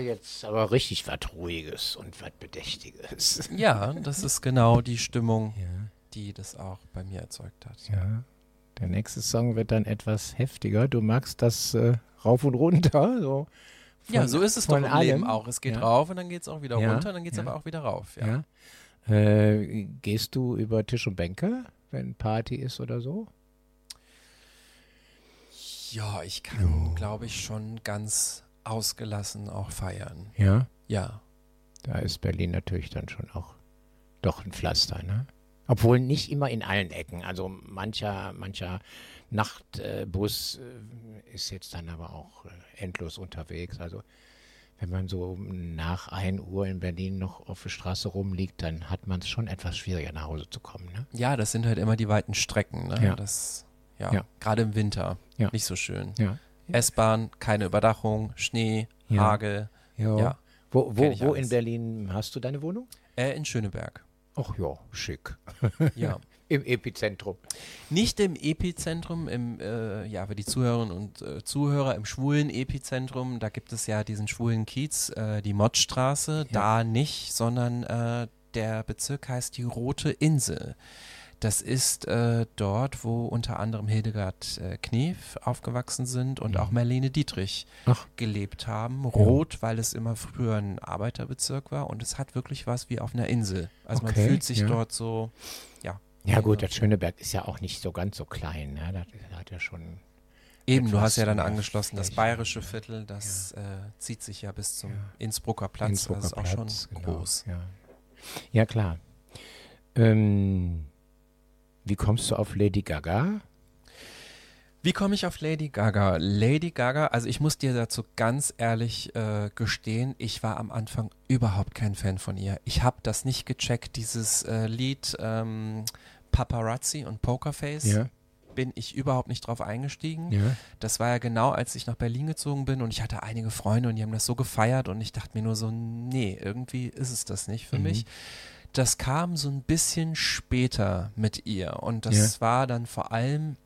jetzt aber richtig was Ruhiges und was Bedächtiges. Ja, das ist genau die Stimmung, Ja. die das auch bei mir erzeugt hat. Ja. Der nächste Song wird dann etwas heftiger. Du magst das äh, rauf und runter. So Ja, von- so ist es doch im allem. Leben auch. Es geht Ja. rauf und dann geht es auch wieder Ja, runter, dann geht es ja. aber auch wieder rauf. Ja. Ja. Äh, gehst du über Tisch und Bänke, wenn Party ist oder so? ja, ich kann, glaube ich, schon ganz ausgelassen auch feiern. Ja. Ja. Da ist Berlin natürlich dann schon auch doch ein Pflaster, ne? Obwohl nicht immer in allen Ecken. Also mancher, mancher Nachtbus äh, ist jetzt dann aber auch äh, endlos unterwegs. Also wenn man so nach 1 Uhr in Berlin noch auf der Straße rumliegt, dann hat man es schon etwas schwieriger nach Hause zu kommen. Ne? Ja, das sind halt immer die weiten Strecken. Ne? Ja. Das, ja, Ja. gerade im Winter. Ja. Nicht so schön. Ja. S-Bahn, keine Überdachung, Schnee, Ja. Hagel. Ja. Ja. Wo, wo, wo in Berlin hast du deine Wohnung? Äh, in Schöneberg. Ach ja, schick. Ja. Im Epizentrum. Nicht im Epizentrum, im, äh, ja, für die Zuhörerinnen und äh, Zuhörer, im schwulen Epizentrum, da gibt es ja diesen schwulen Kiez, äh, die Mottstraße, da nicht, sondern äh, der Bezirk heißt die Rote Insel. Das ist äh, dort, wo unter anderem Hildegard äh, Knef aufgewachsen sind und auch Marlene Dietrich Mhm. Ach. gelebt haben. Rot, weil es immer früher ein Arbeiterbezirk war und es hat wirklich was wie auf einer Insel. Also man Okay, fühlt sich ja. dort so, ja. Ja gut, das Schöneberg ist ja auch nicht so ganz so klein. Ne? Das, das hat ja schon Eben, du hast ja dann angeschlossen, das bayerische Viertel, das äh, zieht sich ja bis zum Ja. Innsbrucker Platz, Innsbrucker das ist auch Platz, schon genau, groß. Ja, ja klar. Ähm, Wie kommst du auf Lady Gaga? Wie komme ich auf Lady Gaga? Lady Gaga, also ich muss dir dazu ganz ehrlich äh, gestehen, ich war am Anfang überhaupt kein Fan von ihr. Ich habe das nicht gecheckt, dieses äh, Lied ähm, Paparazzi und Pokerface. Bin ich überhaupt nicht drauf eingestiegen. Ja. Das war ja genau, als ich nach Berlin gezogen bin und ich hatte einige Freunde und die haben das so gefeiert und ich dachte mir nur so, nee, irgendwie ist es das nicht für Mhm. mich. Das kam so ein bisschen später mit ihr und das Ja. war dann vor allem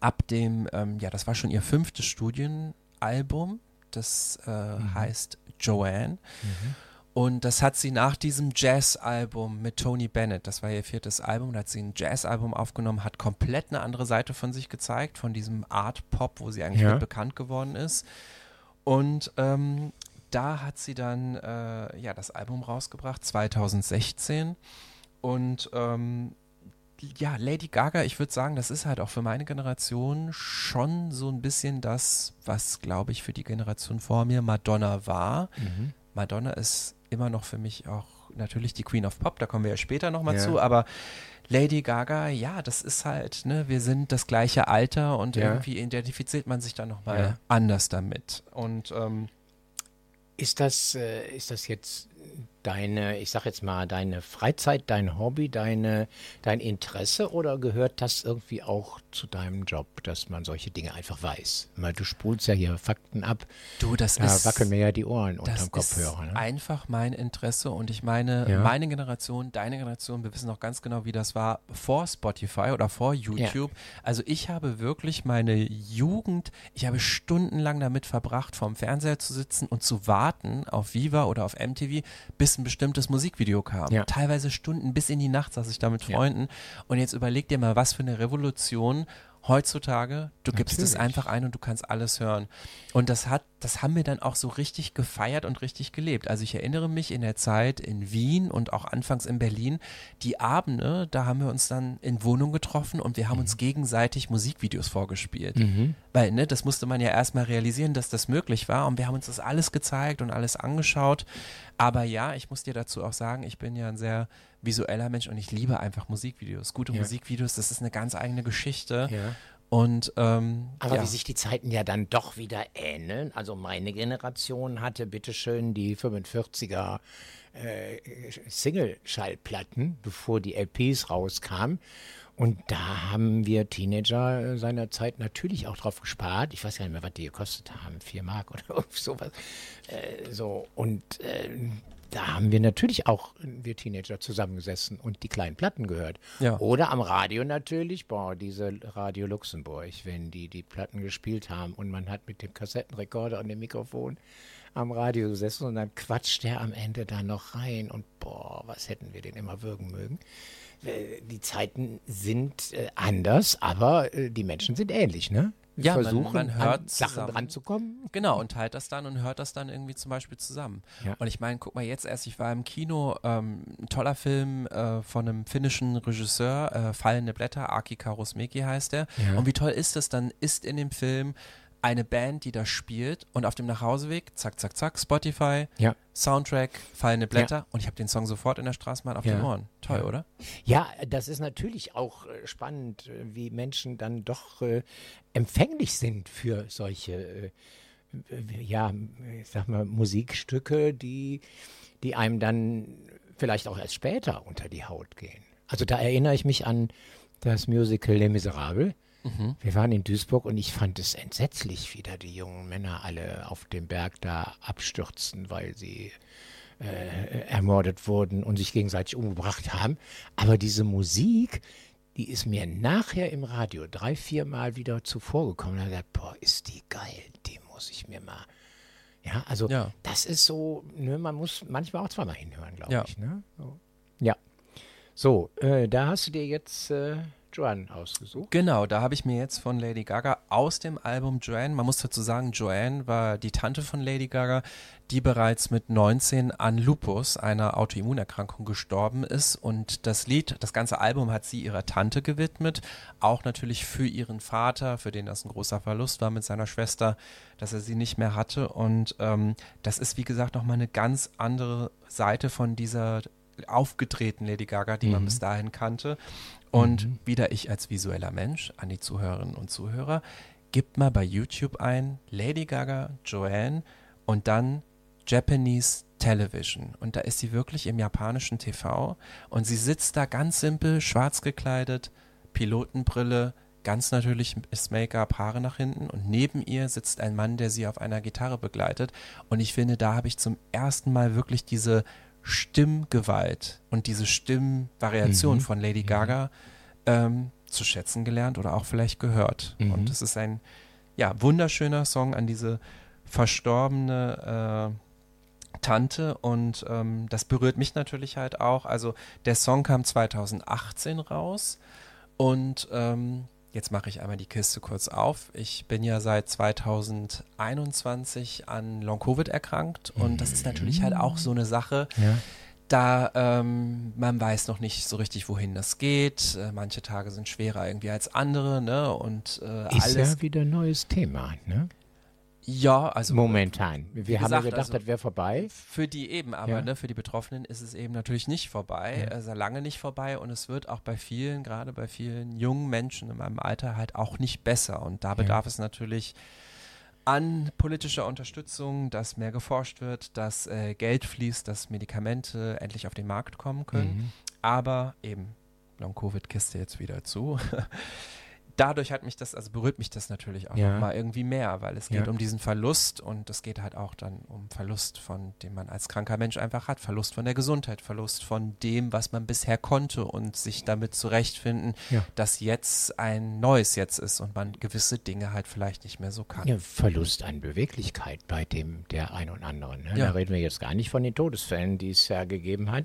ab dem, ähm, ja, das war schon ihr fünftes Studienalbum, das äh, Mhm. heißt Joanne. Und das hat sie nach diesem Jazz-Album mit Tony Bennett, das war ihr viertes Album, da hat sie ein Jazz-Album aufgenommen, hat komplett eine andere Seite von sich gezeigt, von diesem Art-Pop, wo sie eigentlich Ja. bekannt geworden ist. Und ähm, da hat sie dann äh, ja das Album rausgebracht, 2016. Und ähm, ja, Lady Gaga, ich würde sagen, das ist halt auch für meine Generation schon so ein bisschen das, was, glaube ich, für die Generation vor mir Madonna war. Mhm. Madonna ist immer noch für mich auch natürlich die Queen of Pop, da kommen wir ja später nochmal Ja. zu, aber Lady Gaga, ja, das ist halt, ne, wir sind das gleiche Alter und Ja. irgendwie identifiziert man sich dann nochmal Ja. anders damit. Und ähm, Ist das, äh, ist das jetzt deine, ich sag jetzt mal, deine Freizeit, dein Hobby, deine, dein Interesse oder gehört das irgendwie auch zu deinem Job, dass man solche Dinge einfach weiß? Weil du spulst ja hier Fakten ab, du, das da ist wackeln mir ja die Ohren unterm Kopfhörer. ist Ne? einfach mein Interesse und ich meine, Ja. meine Generation, deine Generation, wir wissen noch ganz genau, wie das war vor Spotify oder vor YouTube. Also ich habe wirklich meine Jugend, ich habe stundenlang damit verbracht, vorm Fernseher zu sitzen und zu warten auf Viva oder auf MTV, bis ein bestimmtes Musikvideo kam. Ja. Teilweise Stunden bis in die Nacht saß ich da mit. Freunden und jetzt überleg dir mal, was für eine Revolution heutzutage, du gibst es Natürlich. einfach ein und du kannst alles hören. Und das hat, das haben wir dann auch so richtig gefeiert und richtig gelebt. Also ich erinnere mich in der Zeit in Wien und auch anfangs in Berlin, die Abende, da haben wir uns dann in Wohnungen getroffen und wir haben Mhm. uns gegenseitig Musikvideos vorgespielt. Weil, ne, das musste man ja erstmal realisieren, dass das möglich war und wir haben uns das alles gezeigt und alles angeschaut. Aber ja, ich muss dir dazu auch sagen, ich bin ja ein sehr visueller Mensch und ich liebe einfach Musikvideos. Gute Ja. Musikvideos, das ist eine ganz eigene Geschichte. Ja. Und ähm, Aber ja. wie sich die Zeiten ja dann doch wieder ähneln. Also meine Generation hatte bitteschön die 45er äh, Single-Schallplatten, bevor die LPs rauskamen. Und da haben wir Teenager äh, seinerzeit natürlich auch drauf gespart. Ich weiß gar nicht mehr, was die gekostet haben. Vier Mark oder sowas. Äh, so, und äh, da haben wir natürlich auch, wir Teenager, zusammengesessen und die kleinen Platten gehört. Ja. Oder am Radio natürlich, boah, diese Radio Luxemburg, wenn die die Platten gespielt haben und man hat mit dem Kassettenrekorder und dem Mikrofon am Radio gesessen und dann quatscht der am Ende da noch rein und boah, was hätten wir den immer würgen mögen. Äh, Die Zeiten sind äh, anders, aber äh, die Menschen sind ähnlich, ne? Ja, man- versuchen man hört an Sachen ranzukommen. Genau, und teilt das dann und hört das dann irgendwie zum Beispiel zusammen. Ja. Und ich meine, guck mal, jetzt erst, ich war im Kino, ähm, ein toller Film äh, von einem finnischen Regisseur, äh, Fallende Blätter, Aki Kaurismäki heißt er. Ja. Und wie toll ist das, dann ist in dem Film eine Band, die das spielt und auf dem Nachhauseweg, zack, zack, zack, Spotify, Ja. Soundtrack, Fallende Blätter und ich habe den Song sofort in der Straßenbahn auf Ja. den Ohren. Toll, Ja. oder? Ja, das ist natürlich auch äh, spannend, äh, wie Menschen dann doch äh, empfänglich sind für solche, äh, ja, ich sag mal, Musikstücke, die, die einem dann vielleicht auch erst später unter die Haut gehen. Also da erinnere ich mich an das Musical Les Miserables. Wir waren in Duisburg und ich fand es entsetzlich, wie da die jungen Männer alle auf dem Berg da abstürzen, weil sie äh, ermordet wurden und sich gegenseitig umgebracht haben. Aber diese Musik, die ist mir nachher im Radio drei, vier Mal wieder zuvor gekommen. Da habe ich gedacht, boah, ist die geil, die muss ich mir mal. Ja, also Ja. das ist so, ne, man muss manchmal auch zweimal hinhören, glaube Ja. ich. Ne? So. Ja. So, äh, da hast du dir jetzt äh, Joanne ausgesucht. Genau, da habe ich mir jetzt von Lady Gaga aus dem Album Joanne, man muss dazu sagen, Joanne war die Tante von Lady Gaga, die bereits mit 19 an Lupus, einer Autoimmunerkrankung, gestorben ist. Und das Lied, das ganze Album hat sie ihrer Tante gewidmet, auch natürlich für ihren Vater, für den das ein großer Verlust war mit seiner Schwester, dass er sie nicht mehr hatte. Und ähm, das ist, wie gesagt, nochmal eine ganz andere Seite von dieser aufgetreten Lady Gaga, die man bis dahin kannte. Und wieder ich als visueller Mensch an die Zuhörerinnen und Zuhörer, gibt mal bei YouTube ein Lady Gaga, Joanne und dann Japanese Television. Und da ist sie wirklich im japanischen TV und sie sitzt da ganz simpel, schwarz gekleidet, Pilotenbrille, ganz natürlich ist Make-up, Haare nach hinten und neben ihr sitzt ein Mann, der sie auf einer Gitarre begleitet. Und ich finde, da habe ich zum ersten Mal wirklich diese Stimmgewalt und diese Stimmvariation von Lady Gaga ähm, zu schätzen gelernt oder auch vielleicht gehört. Und es ist ein ja, wunderschöner Song an diese verstorbene äh, Tante und ähm, das berührt mich natürlich halt auch. Also der Song kam 2018 raus und ähm, jetzt mache ich einmal die Kiste kurz auf. Ich bin ja seit 2021 an Long-Covid erkrankt und das ist natürlich halt auch so eine Sache. Ja. Da ähm, man weiß noch nicht so richtig, wohin das geht. Äh, manche Tage sind schwerer irgendwie als andere, ne? Und äh, Ist alles. ja wieder ein neues Thema, ne? Ja, also Momentan. Wir haben ja gesagt, gedacht, also- das wäre vorbei. Für die eben, aber Ja. ne, für die Betroffenen ist es eben natürlich nicht vorbei, Ja. also lange nicht vorbei und es wird auch bei vielen, gerade bei vielen jungen Menschen in meinem Alter halt auch nicht besser und da bedarf es natürlich an politischer Unterstützung, dass mehr geforscht wird, dass äh, Geld fließt, dass Medikamente endlich auf den Markt kommen können, Mhm. aber eben Long-Covid-Kiste jetzt wieder zu. Dadurch hat mich das, also berührt mich das natürlich auch Ja. noch mal irgendwie mehr, weil es geht Ja. um diesen Verlust und es geht halt auch dann um Verlust von dem man als kranker Mensch einfach hat, Verlust von der Gesundheit, Verlust von dem, was man bisher konnte und sich damit zurechtfinden, Ja. dass jetzt ein neues Jetzt ist und man gewisse Dinge halt vielleicht nicht mehr so kann. Ja, Verlust an Beweglichkeit bei dem der ein und anderen. Ne? Ja. Da reden wir jetzt gar nicht von den Todesfällen, die es ja gegeben hat,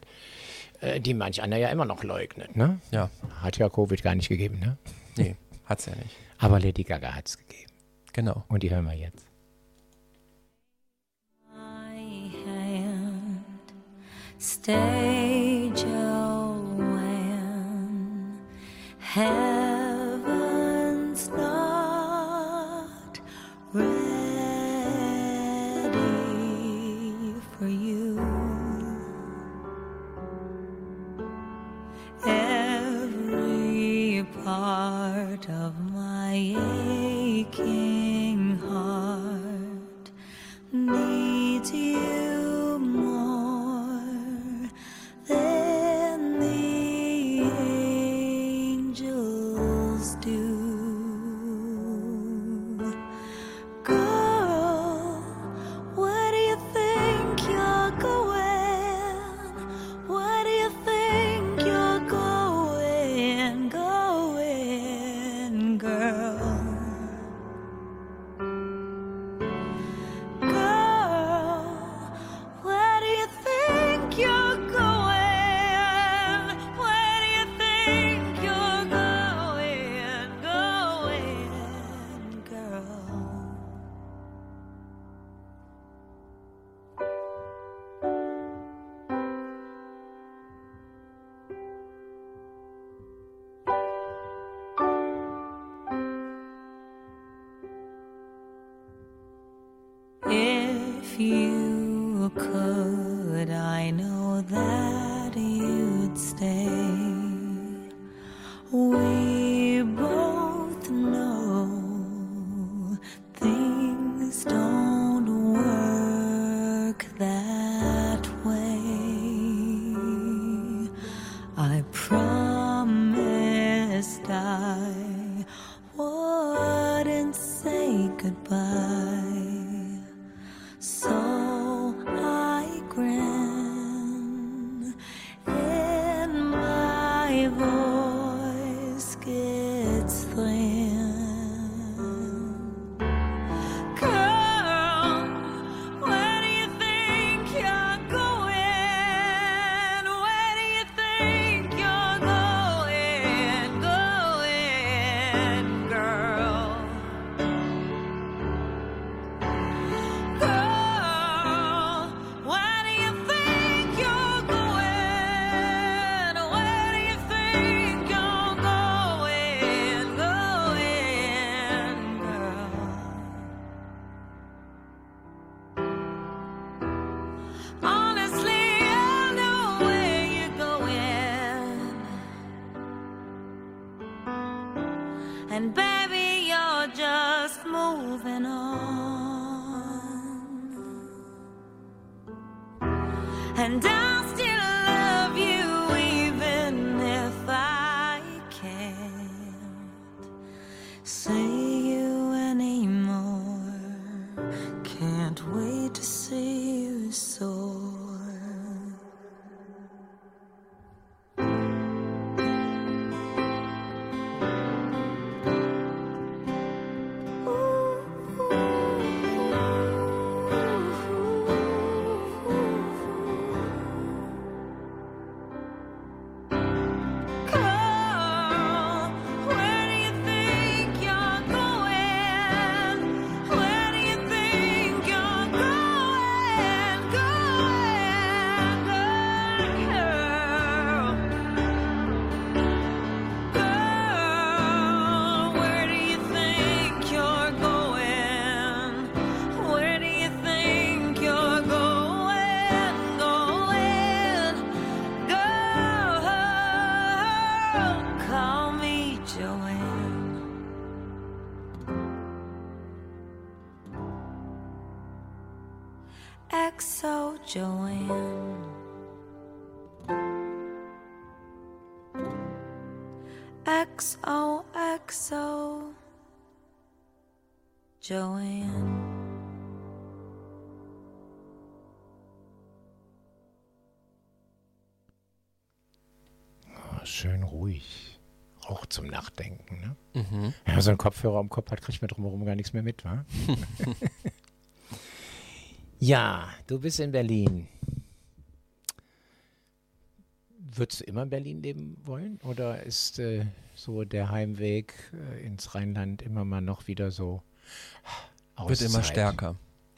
äh, die manch einer ja immer noch leugnet. Ne? Ja, Hat ja Covid gar nicht gegeben, ne? nee, hat's ja nicht. Aber Lady Gaga hat es gegeben. Genau. Und die hören wir jetzt. my hand. Stay, Joanne. Heaven's Joanne. Oh, schön ruhig. Auch zum Nachdenken, ne? Mhm. Wenn man so einen Kopfhörer am Kopf hat, kriegt man drumherum gar nichts mehr mit, wa? ja, du bist in Berlin. Würdest du immer in Berlin leben wollen? Oder ist äh, so der Heimweg äh, ins Rheinland immer mal noch wieder so Wird immer Auszeit? stärker.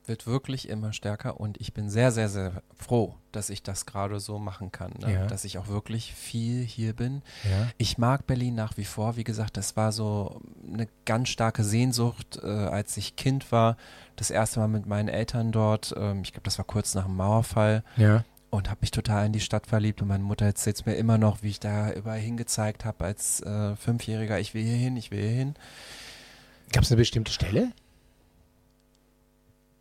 Wird wirklich immer stärker und ich bin sehr, sehr, sehr froh, dass ich das gerade so machen kann. Ne? Ja. Dass ich auch wirklich viel hier bin. Ja. Ich mag Berlin nach wie vor. Wie gesagt, das war so eine ganz starke Sehnsucht, äh, als ich Kind war. Das erste Mal mit meinen Eltern dort. Ähm, ich glaube, das war kurz nach dem Mauerfall. Ja. Und habe mich total in die Stadt verliebt. Und meine Mutter erzählt es mir immer noch, wie ich da überall hingezeigt habe als äh, Fünfjähriger. Ich will hier hin, ich will hier hin. Gab es eine bestimmte Stelle?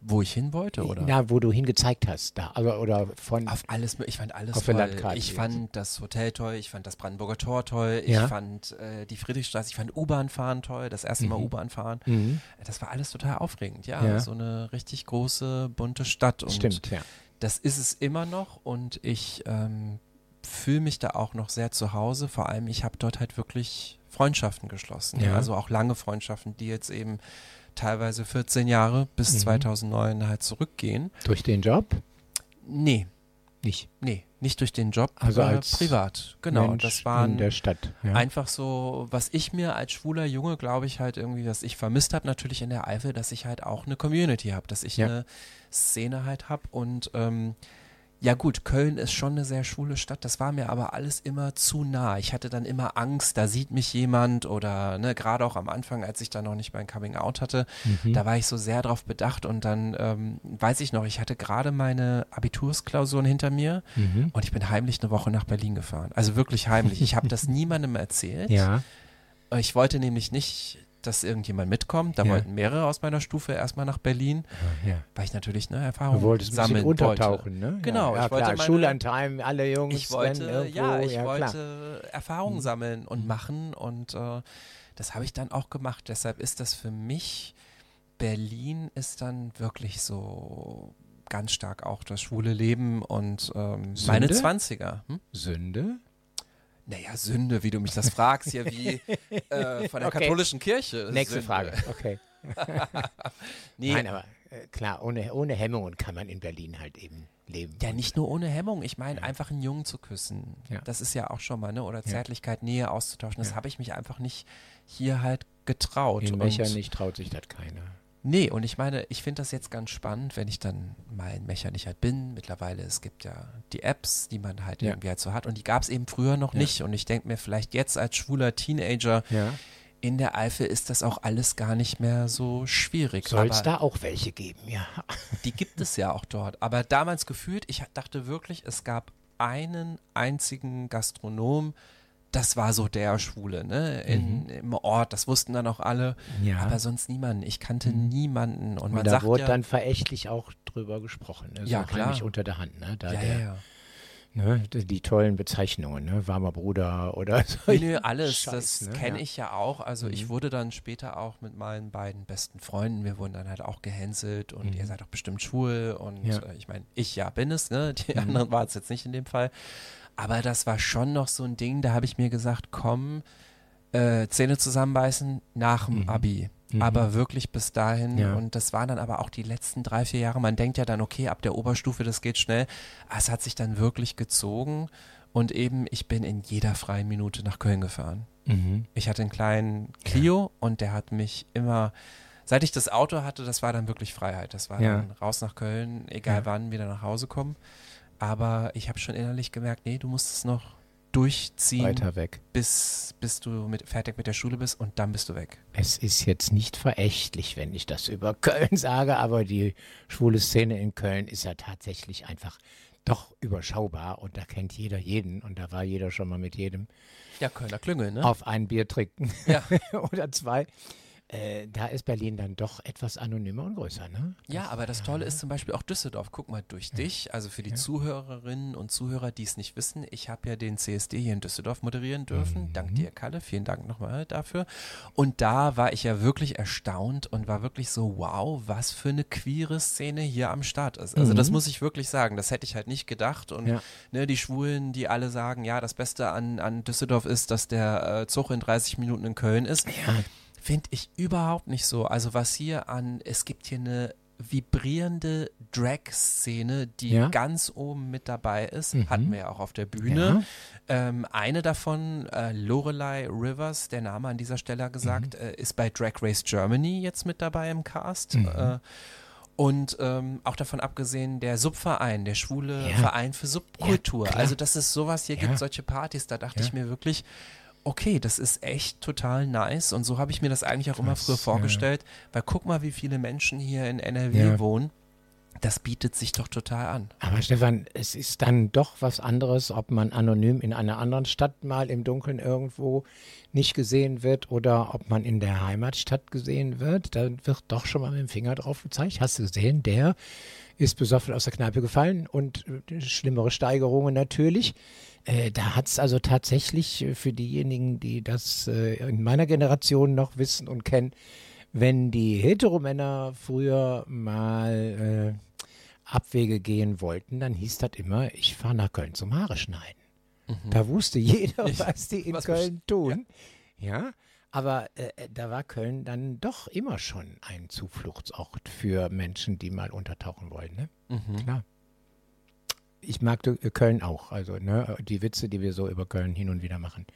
Wo ich hin wollte, oder? Na, wo du hingezeigt hast, da, also, oder von. Auf alles, ich fand alles Auf toll. Landkarte Ich jetzt. fand das Hotel toll, ich fand das Brandenburger Tor toll, ich Ja. fand äh, die Friedrichstraße, ich fand U-Bahn fahren toll, das erste Mal Mhm. U-Bahn fahren. Mhm. Das war alles total aufregend, ja. Ja. So eine richtig große, bunte Stadt. Und Stimmt, ja. das ist es immer noch und ich ähm, fühle mich da auch noch sehr zu Hause. Vor allem, ich habe dort halt wirklich Freundschaften geschlossen. Ja. Also auch lange Freundschaften, die jetzt eben teilweise 14 Jahre bis Mhm. 2009 halt zurückgehen. Durch den Job? Nee, Nicht. nee, nicht durch den Job, Also äh, als privat. Genau, Mensch das waren in der Stadt. Ja. einfach so, was ich mir als schwuler Junge, glaube ich, halt irgendwie, was ich vermisst habe, natürlich in der Eifel, dass ich halt auch eine Community habe, dass ich Ja. eine Szene halt habe und ähm, ja gut, Köln ist schon eine sehr schwule Stadt, das war mir aber alles immer zu nah. Ich hatte dann immer Angst, da sieht mich jemand oder ne, gerade auch am Anfang, als ich da noch nicht mein Coming Out hatte, Mhm. da war ich so sehr drauf bedacht und dann ähm, weiß ich noch, ich hatte gerade meine Abitursklausuren hinter mir Mhm. und ich bin heimlich eine Woche nach Berlin gefahren. Also wirklich heimlich. Ich habe das niemandem erzählt. Ja. Ich wollte nämlich nicht, dass irgendjemand mitkommt. Da Ja. wollten mehrere aus meiner Stufe erstmal nach Berlin, ja. weil ich natürlich ne, Du Erfahrungen wolltest ein bisschen sammeln untertauchen, wollte. ne? Genau, ja, ja, ich wollte meine- Schullandheim, alle Jungs. Ich wollte, irgendwo, ja, ich wollte Erfahrungen Mhm. sammeln und machen und äh, das habe ich dann auch gemacht. Deshalb ist das für mich, Berlin ist dann wirklich so ganz stark auch das schwule Leben und ähm, meine Sünde? 20er. Hm? Sünde? Naja, Sünde, wie du mich das fragst, ja wie äh, von der Okay. katholischen Kirche. Nächste Sünde. Frage. Okay. Nee, Nein, aber äh, klar, ohne, ohne Hemmungen kann man in Berlin halt eben leben. ja, nicht nur ohne Hemmung. Ich meine, einfach einen Jungen zu küssen. Ja. Das ist ja auch schon mal, ne? Oder Ja. Zärtlichkeit, Nähe auszutauschen. Das Ja. habe ich mich einfach nicht hier halt getraut. In Und- Mechernich traut sich das keiner. Nee, und ich meine, ich finde das jetzt ganz spannend, wenn ich dann mal in Mechernich halt bin. Mittlerweile, es gibt ja die Apps, die man halt Ja. irgendwie halt so hat. Und die gab es eben früher noch Ja. nicht. Und ich denke mir vielleicht jetzt als schwuler Teenager Ja. in der Eifel ist das auch alles gar nicht mehr so schwierig. Soll es da auch welche geben, ja. Die gibt es ja auch dort. Aber damals gefühlt, ich dachte wirklich, es gab einen einzigen Gastronom, das war so der Schwule, ne? In, Im Ort, das wussten dann auch alle. Mhm. Ja. Aber sonst niemanden. Ich kannte niemanden. Und, Und man da sagt wurde ja, dann verächtlich auch drüber gesprochen. Ne? So Ja, klar. heimlich unter der Hand. Ne? Da ja, der, ja, ja. Ne? Die, die tollen Bezeichnungen, ne? warmer Bruder oder so. Nee, alles, Scheiß, das ne? kenne Ja. ich ja auch. Also ich Mhm. wurde dann später auch mit meinen beiden besten Freunden, wir wurden dann halt auch gehänselt und Mhm. ihr seid doch bestimmt schwul und äh, ich meine, ich ja bin es, ne? Die Mhm. anderen waren es jetzt nicht in dem Fall. Aber das war schon noch so ein Ding, da habe ich mir gesagt, komm, äh, Zähne zusammenbeißen nach dem Mhm. Abi. Mhm. Aber wirklich bis dahin. Ja. Und das waren dann aber auch die letzten drei, vier Jahre. Man denkt ja dann, okay, ab der Oberstufe, das geht schnell. Aber es hat sich dann wirklich gezogen. Und eben, ich bin in jeder freien Minute nach Köln gefahren. Mhm. Ich hatte einen kleinen Clio und der hat mich immer, seit ich das Auto hatte, das war dann wirklich Freiheit. Das war Ja. dann raus nach Köln, egal Ja. wann, wieder nach Hause kommen. Aber ich habe schon innerlich gemerkt, nee, du musst es noch durchziehen, Weiter weg. bis, bis du mit, fertig mit der Schule bist und dann bist du weg. Es ist jetzt nicht verächtlich, wenn ich das über Köln sage, aber die schwule Szene in Köln ist ja tatsächlich einfach doch überschaubar und da kennt jeder jeden und da war jeder schon mal mit jedem Ja, Kölner Klüngel, ne? auf ein Bier trinken Ja. oder zwei. Äh, da ist Berlin dann doch etwas anonymer und größer, ne? Ja, aber das Tolle ist zum Beispiel auch Düsseldorf. Guck mal, durch dich, also für die Zuhörerinnen und Zuhörer, die es nicht wissen, ich habe ja den CSD hier in Düsseldorf moderieren dürfen. Mhm. Dank dir, Kalle. Vielen Dank nochmal dafür. Und da war ich ja wirklich erstaunt und war wirklich so, wow, was für eine queere Szene hier am Start ist. Also das muss ich wirklich sagen. Das hätte ich halt nicht gedacht. Und Mhm. Ja. ne, die Schwulen, die alle sagen, ja, das Beste an, an Düsseldorf ist, dass der äh, Zug in 30 Minuten in Köln ist. Ja, Finde ich überhaupt nicht so. Also was hier an, es gibt hier eine vibrierende Drag-Szene, die Ja. ganz oben mit dabei ist. Mhm. Hatten wir ja auch auf der Bühne. Ähm, eine davon, äh, Lorelei Rivers, der Name an dieser Stelle gesagt, Mhm. äh, ist bei Drag Race Germany jetzt mit dabei im Cast. Äh, und ähm, auch davon abgesehen, der Subverein, der schwule Ja. Verein für Subkultur. Ja, also, dass es sowas hier Ja. gibt, solche Partys, da dachte Ja. ich mir wirklich, okay, das ist echt total nice. Und so habe ich mir das eigentlich auch immer Krass, früher ja. vorgestellt, weil guck mal, wie viele Menschen hier in NRW Ja. wohnen. Das bietet sich doch total an. Aber Stefan, es ist dann doch was anderes, ob man anonym in einer anderen Stadt mal im Dunkeln irgendwo nicht gesehen wird oder ob man in der Heimatstadt gesehen wird. Da wird doch schon mal mit dem Finger drauf gezeigt. Hast du gesehen, der ist besoffen aus der Kneipe gefallen und schlimmere Steigerungen natürlich. Äh, da hat es also tatsächlich äh, für diejenigen, die das äh, in meiner Generation noch wissen und kennen, wenn die Heteromänner früher mal äh, Abwege gehen wollten, dann hieß das immer, ich fahre nach Köln zum Haare schneiden. Da wusste jeder, Ich- was die in was Köln tun. Ja, aber äh, da war Köln dann doch immer schon ein Zufluchtsort für Menschen, die mal untertauchen wollen. Ne? Mhm. Klar. Ich mag du- Köln auch. Also ne, die Witze, die wir so über Köln hin und wieder machen,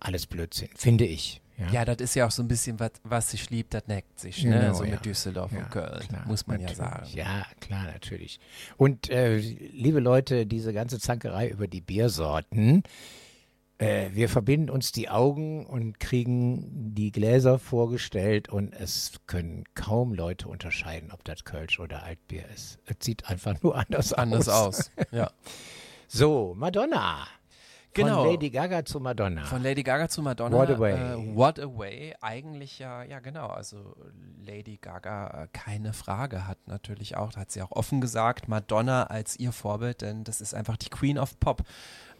alles Blödsinn, finde ich. Ja, Ja, das ist ja auch so ein bisschen, was, was sich liebt, das neckt sich, ne? Genau, so ja. mit Düsseldorf Ja, und Köln, klar, muss man ja natürlich. sagen. Ja, klar, natürlich. Und äh, liebe Leute, diese ganze Zankerei über die Biersorten, äh, wir verbinden uns die Augen und kriegen die Gläser vorgestellt und es können kaum Leute unterscheiden, ob das Kölsch oder Altbier ist. Es sieht einfach nur anders, Anders aus. Ja. So, Madonna. Genau. Von Lady Gaga zu Madonna. Von Lady Gaga zu Madonna. What a way. Äh, what a way. Eigentlich ja, ja genau. Also Lady Gaga, äh, keine Frage, hat natürlich auch, hat sie auch offen gesagt, Madonna als ihr Vorbild, denn das ist einfach die Queen of Pop.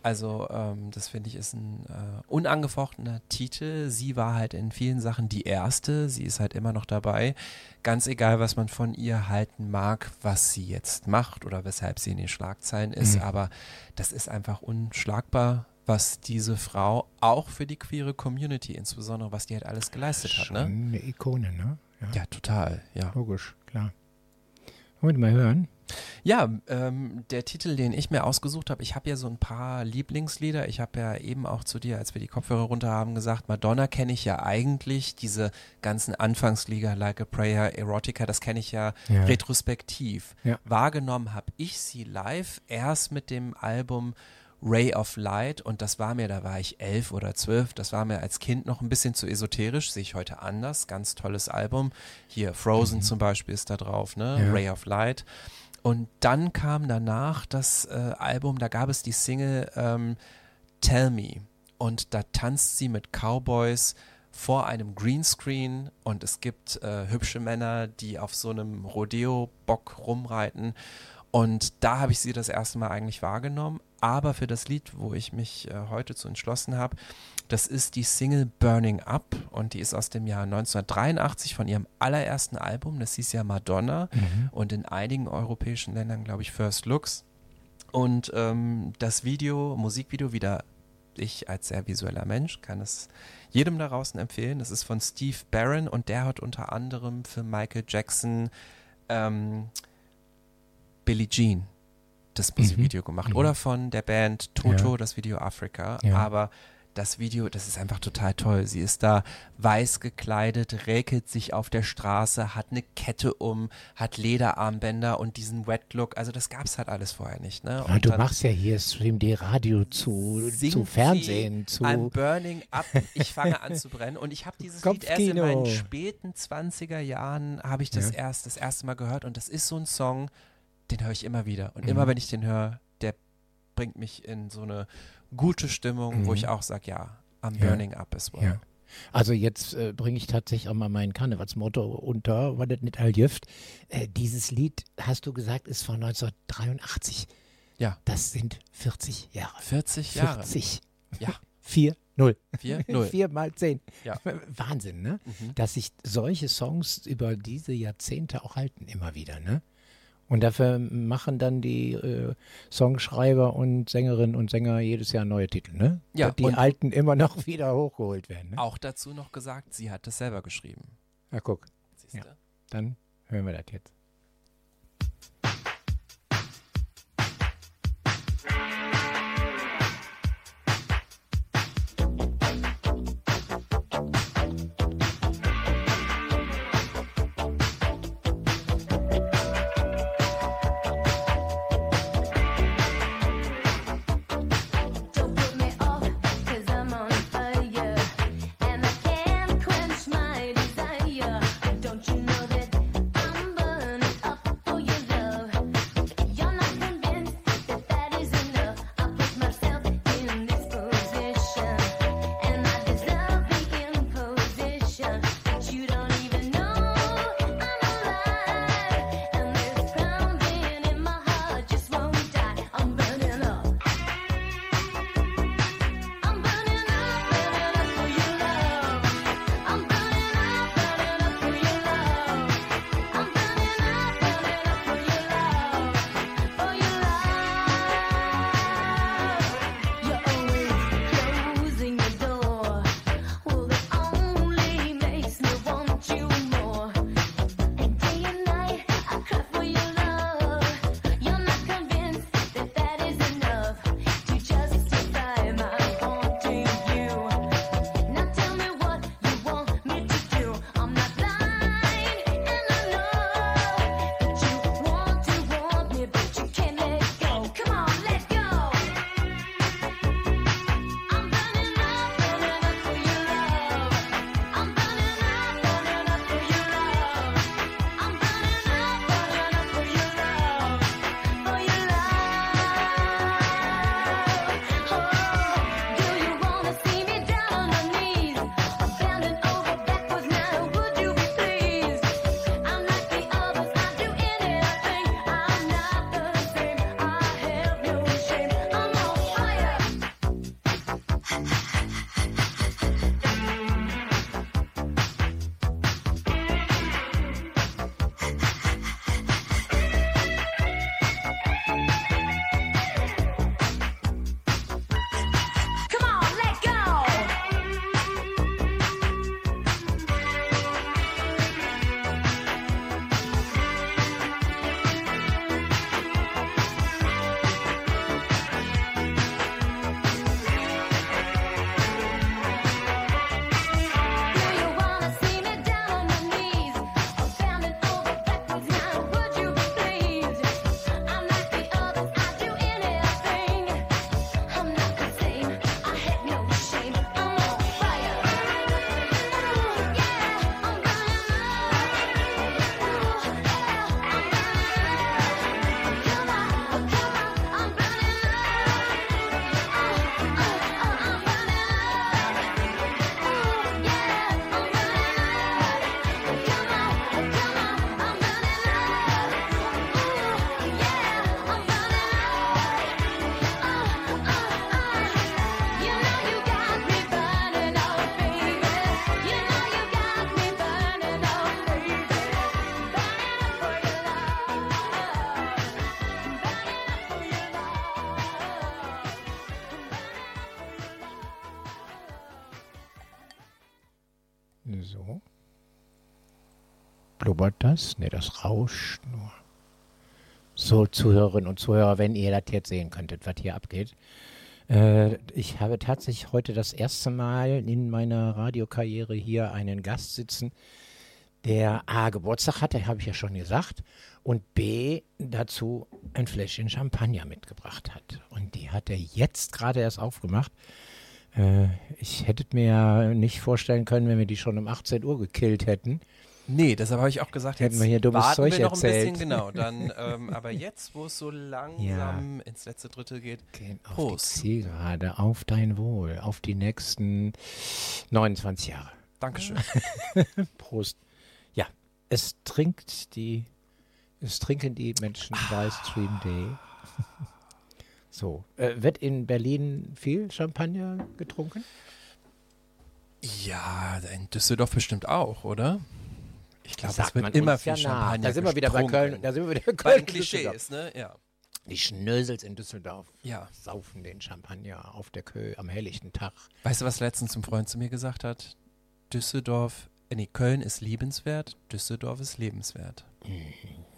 Also ähm, das finde ich ist ein äh, unangefochtener Titel. Sie war halt in vielen Sachen die erste. Sie ist halt immer noch dabei. Ganz egal, was man von ihr halten mag, was sie jetzt macht oder weshalb sie in den Schlagzeilen ist. Mhm. Aber das ist einfach unschlagbar, was diese Frau auch für die queere Community, insbesondere was die halt alles geleistet hat. Schon Ne? eine Ikone, ne? Ja, total. Ja. Logisch, klar. Wollen wir mal hören? Ja, ähm, der Titel, den ich mir ausgesucht habe, ich habe ja so ein paar Lieblingslieder. Ich habe ja eben auch zu dir, als wir die Kopfhörer runter haben, gesagt, Madonna kenne ich ja eigentlich, diese ganzen Anfangslieder, Like a Prayer, Erotica, das kenne ich ja, Ja. retrospektiv. Ja. Wahrgenommen habe ich sie live erst mit dem Album Ray of Light und das war mir, da war ich elf oder zwölf, das war mir als Kind noch ein bisschen zu esoterisch, sehe ich heute anders, ganz tolles Album. Hier Frozen zum Beispiel ist da drauf, ne? Ja. Ray of Light. Und dann kam danach das äh, Album, da gab es die Single ähm, Tell Me. Und da tanzt sie mit Cowboys vor einem Greenscreen und es gibt äh, hübsche Männer, die auf so einem Rodeo-Bock rumreiten. Und da habe ich sie das erste Mal eigentlich wahrgenommen. Aber für das Lied, wo ich mich äh, heute zu entschlossen habe, das ist die Single Burning Up und die ist aus dem Jahr 1983 von ihrem allerersten Album. Das hieß ja Madonna und in einigen europäischen Ländern, glaube ich, First Looks. Und ähm, das Video, Musikvideo, wieder ich als sehr visueller Mensch kann es jedem da draußen empfehlen. Das ist von Steve Barron und der hat unter anderem für Michael Jackson ähm, Billie Jean das Musikvideo gemacht. Oder von der Band Toto Ja. das Video Africa. Ja. Aber das Video, das ist einfach total toll. Sie ist da weiß gekleidet, räkelt sich auf der Straße, hat eine Kette um, hat Lederarmbänder und diesen Wet Look. Also das gab es halt alles vorher nicht. Ne? Ja, Und du machst ja hier Stream D Radio zu, zu Fernsehen, zu. I'm burning up, ich fange an zu brennen. Und ich habe dieses Lied erst in Kopfkino. meinen späten 20er Jahren, habe ich das Ja. erst das erste Mal gehört. Und das ist so ein Song, den höre ich immer wieder. Und Mhm. immer wenn ich den höre, der bringt mich in so eine gute Stimmung, wo Mhm. ich auch sage, ja, I'm Ja. burning up as well. Ja. Also jetzt äh, bringe ich tatsächlich auch mal mein Karnevalsmotto unter, weil das nicht all jüft. Äh, dieses Lied, hast du gesagt, ist von 1983. Ja. Das sind 40 Jahre. 40 Jahre. 40. Ja. 4, 0. 4, 0. 4 mal 10. Ja. Wahnsinn, ne? Mhm. Dass sich solche Songs über diese Jahrzehnte auch halten, immer wieder, ne? Und dafür machen dann die äh, Songschreiber und Sängerinnen und Sänger jedes Jahr neue Titel, ne? Ja, die alten immer noch wieder hochgeholt werden, ne? Auch dazu noch gesagt, sie hat es selber geschrieben. Na guck, Siehste? Ja. dann hören wir das jetzt. Blubbert das? Ne, das rauscht nur. So, Zuhörerinnen und Zuhörer, wenn ihr das jetzt sehen könntet, was hier abgeht. Äh, ich habe tatsächlich heute das erste Mal in meiner Radiokarriere hier einen Gast sitzen, der A, Geburtstag hatte, habe ich ja schon gesagt, und B, dazu ein Fläschchen Champagner mitgebracht hat. Und die hat er jetzt gerade erst aufgemacht. Äh, ich hätte mir ja nicht vorstellen können, wenn wir die schon um 18 Uhr gekillt hätten. Nee, deshalb habe ich auch gesagt, Hätten jetzt wir hier dummes warten Zeug wir noch ein erzählt. bisschen, genau. Dann, ähm, aber jetzt, wo es so langsam ins letzte Drittel geht, Gehen auf Prost. die Zielgerade, auf dein Wohl, auf die nächsten 29 Jahre. Dankeschön. Prost. Ja, es trinkt die, es trinken die Menschen bei Stream Day. So, äh, wird in Berlin viel Champagner getrunken? Ja, in Düsseldorf bestimmt auch, oder? Ich glaube, es wird man immer viel ja. Champagner Da sind wir wieder bei. Köln. Da sind wir wieder Köln. Klischees, ne? Ja. Die Schnösels in Düsseldorf Ja. saufen den Champagner auf der Kö am helllichten Tag. Weißt du, was letztens ein Freund zu mir gesagt hat? Düsseldorf, äh, nee, Köln ist liebenswert, Düsseldorf ist lebenswert.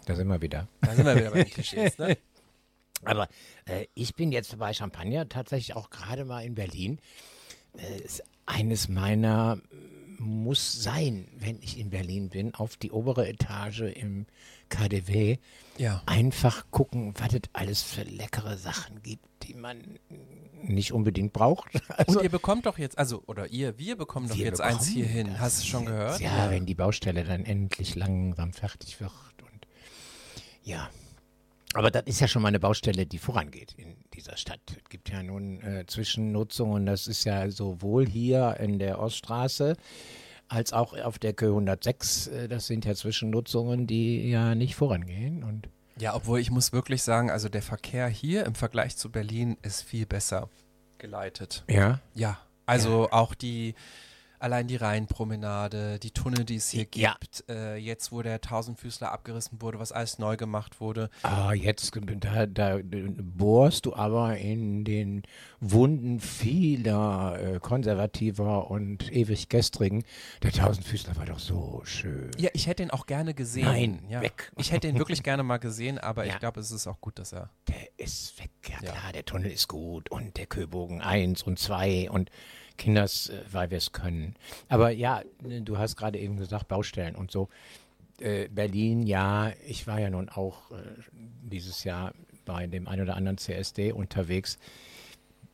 Da sind wir wieder. Da sind wir wieder bei den Klischees, ne? Aber äh, ich bin jetzt bei Champagner tatsächlich auch gerade mal in Berlin. Äh, ist eines meiner muss sein, wenn ich in Berlin bin, auf die obere Etage im KDW. Ja. Einfach gucken, was es alles für leckere Sachen gibt, die man nicht unbedingt braucht. Also, Und ihr bekommt doch jetzt, also, oder ihr, wir bekommen doch Wir jetzt eins bekommen hier hin. das Hast du schon gehört? Ja, wenn die Baustelle dann endlich langsam fertig wird. Und ja. Aber das ist ja schon mal eine Baustelle, die vorangeht in dieser Stadt. Es gibt ja nun äh, Zwischennutzungen. Das ist ja sowohl hier in der Oststraße als auch auf der Kö 106. Äh, das sind ja Zwischennutzungen, die ja nicht vorangehen. Und Ja, obwohl ich muss wirklich sagen, also der Verkehr hier im Vergleich zu Berlin ist viel besser geleitet. ja. Ja, also auch die, allein die Rheinpromenade, die Tunnel, die es hier Ja. gibt, äh, jetzt wo der Tausendfüßler abgerissen wurde, was alles neu gemacht wurde. Ah, jetzt da, da bohrst du aber in den Wunden vieler äh, konservativer und ewig gestrigen. Der Tausendfüßler war doch so schön. Ja, ich hätte ihn auch gerne gesehen. Nein, ja. weg. Ich hätte ihn wirklich gerne mal gesehen, aber Ja. ich glaube, es ist auch gut, dass er. Der ist weg, ja, Ja. klar, der Tunnel ist gut und der Köbogen 1 und 2 und Kinders, äh, weil wir es können. Aber ja, ne, du hast gerade eben gesagt, Baustellen und so. Äh, Berlin, ja, ich war ja nun auch äh, dieses Jahr bei dem ein oder anderen CSD unterwegs.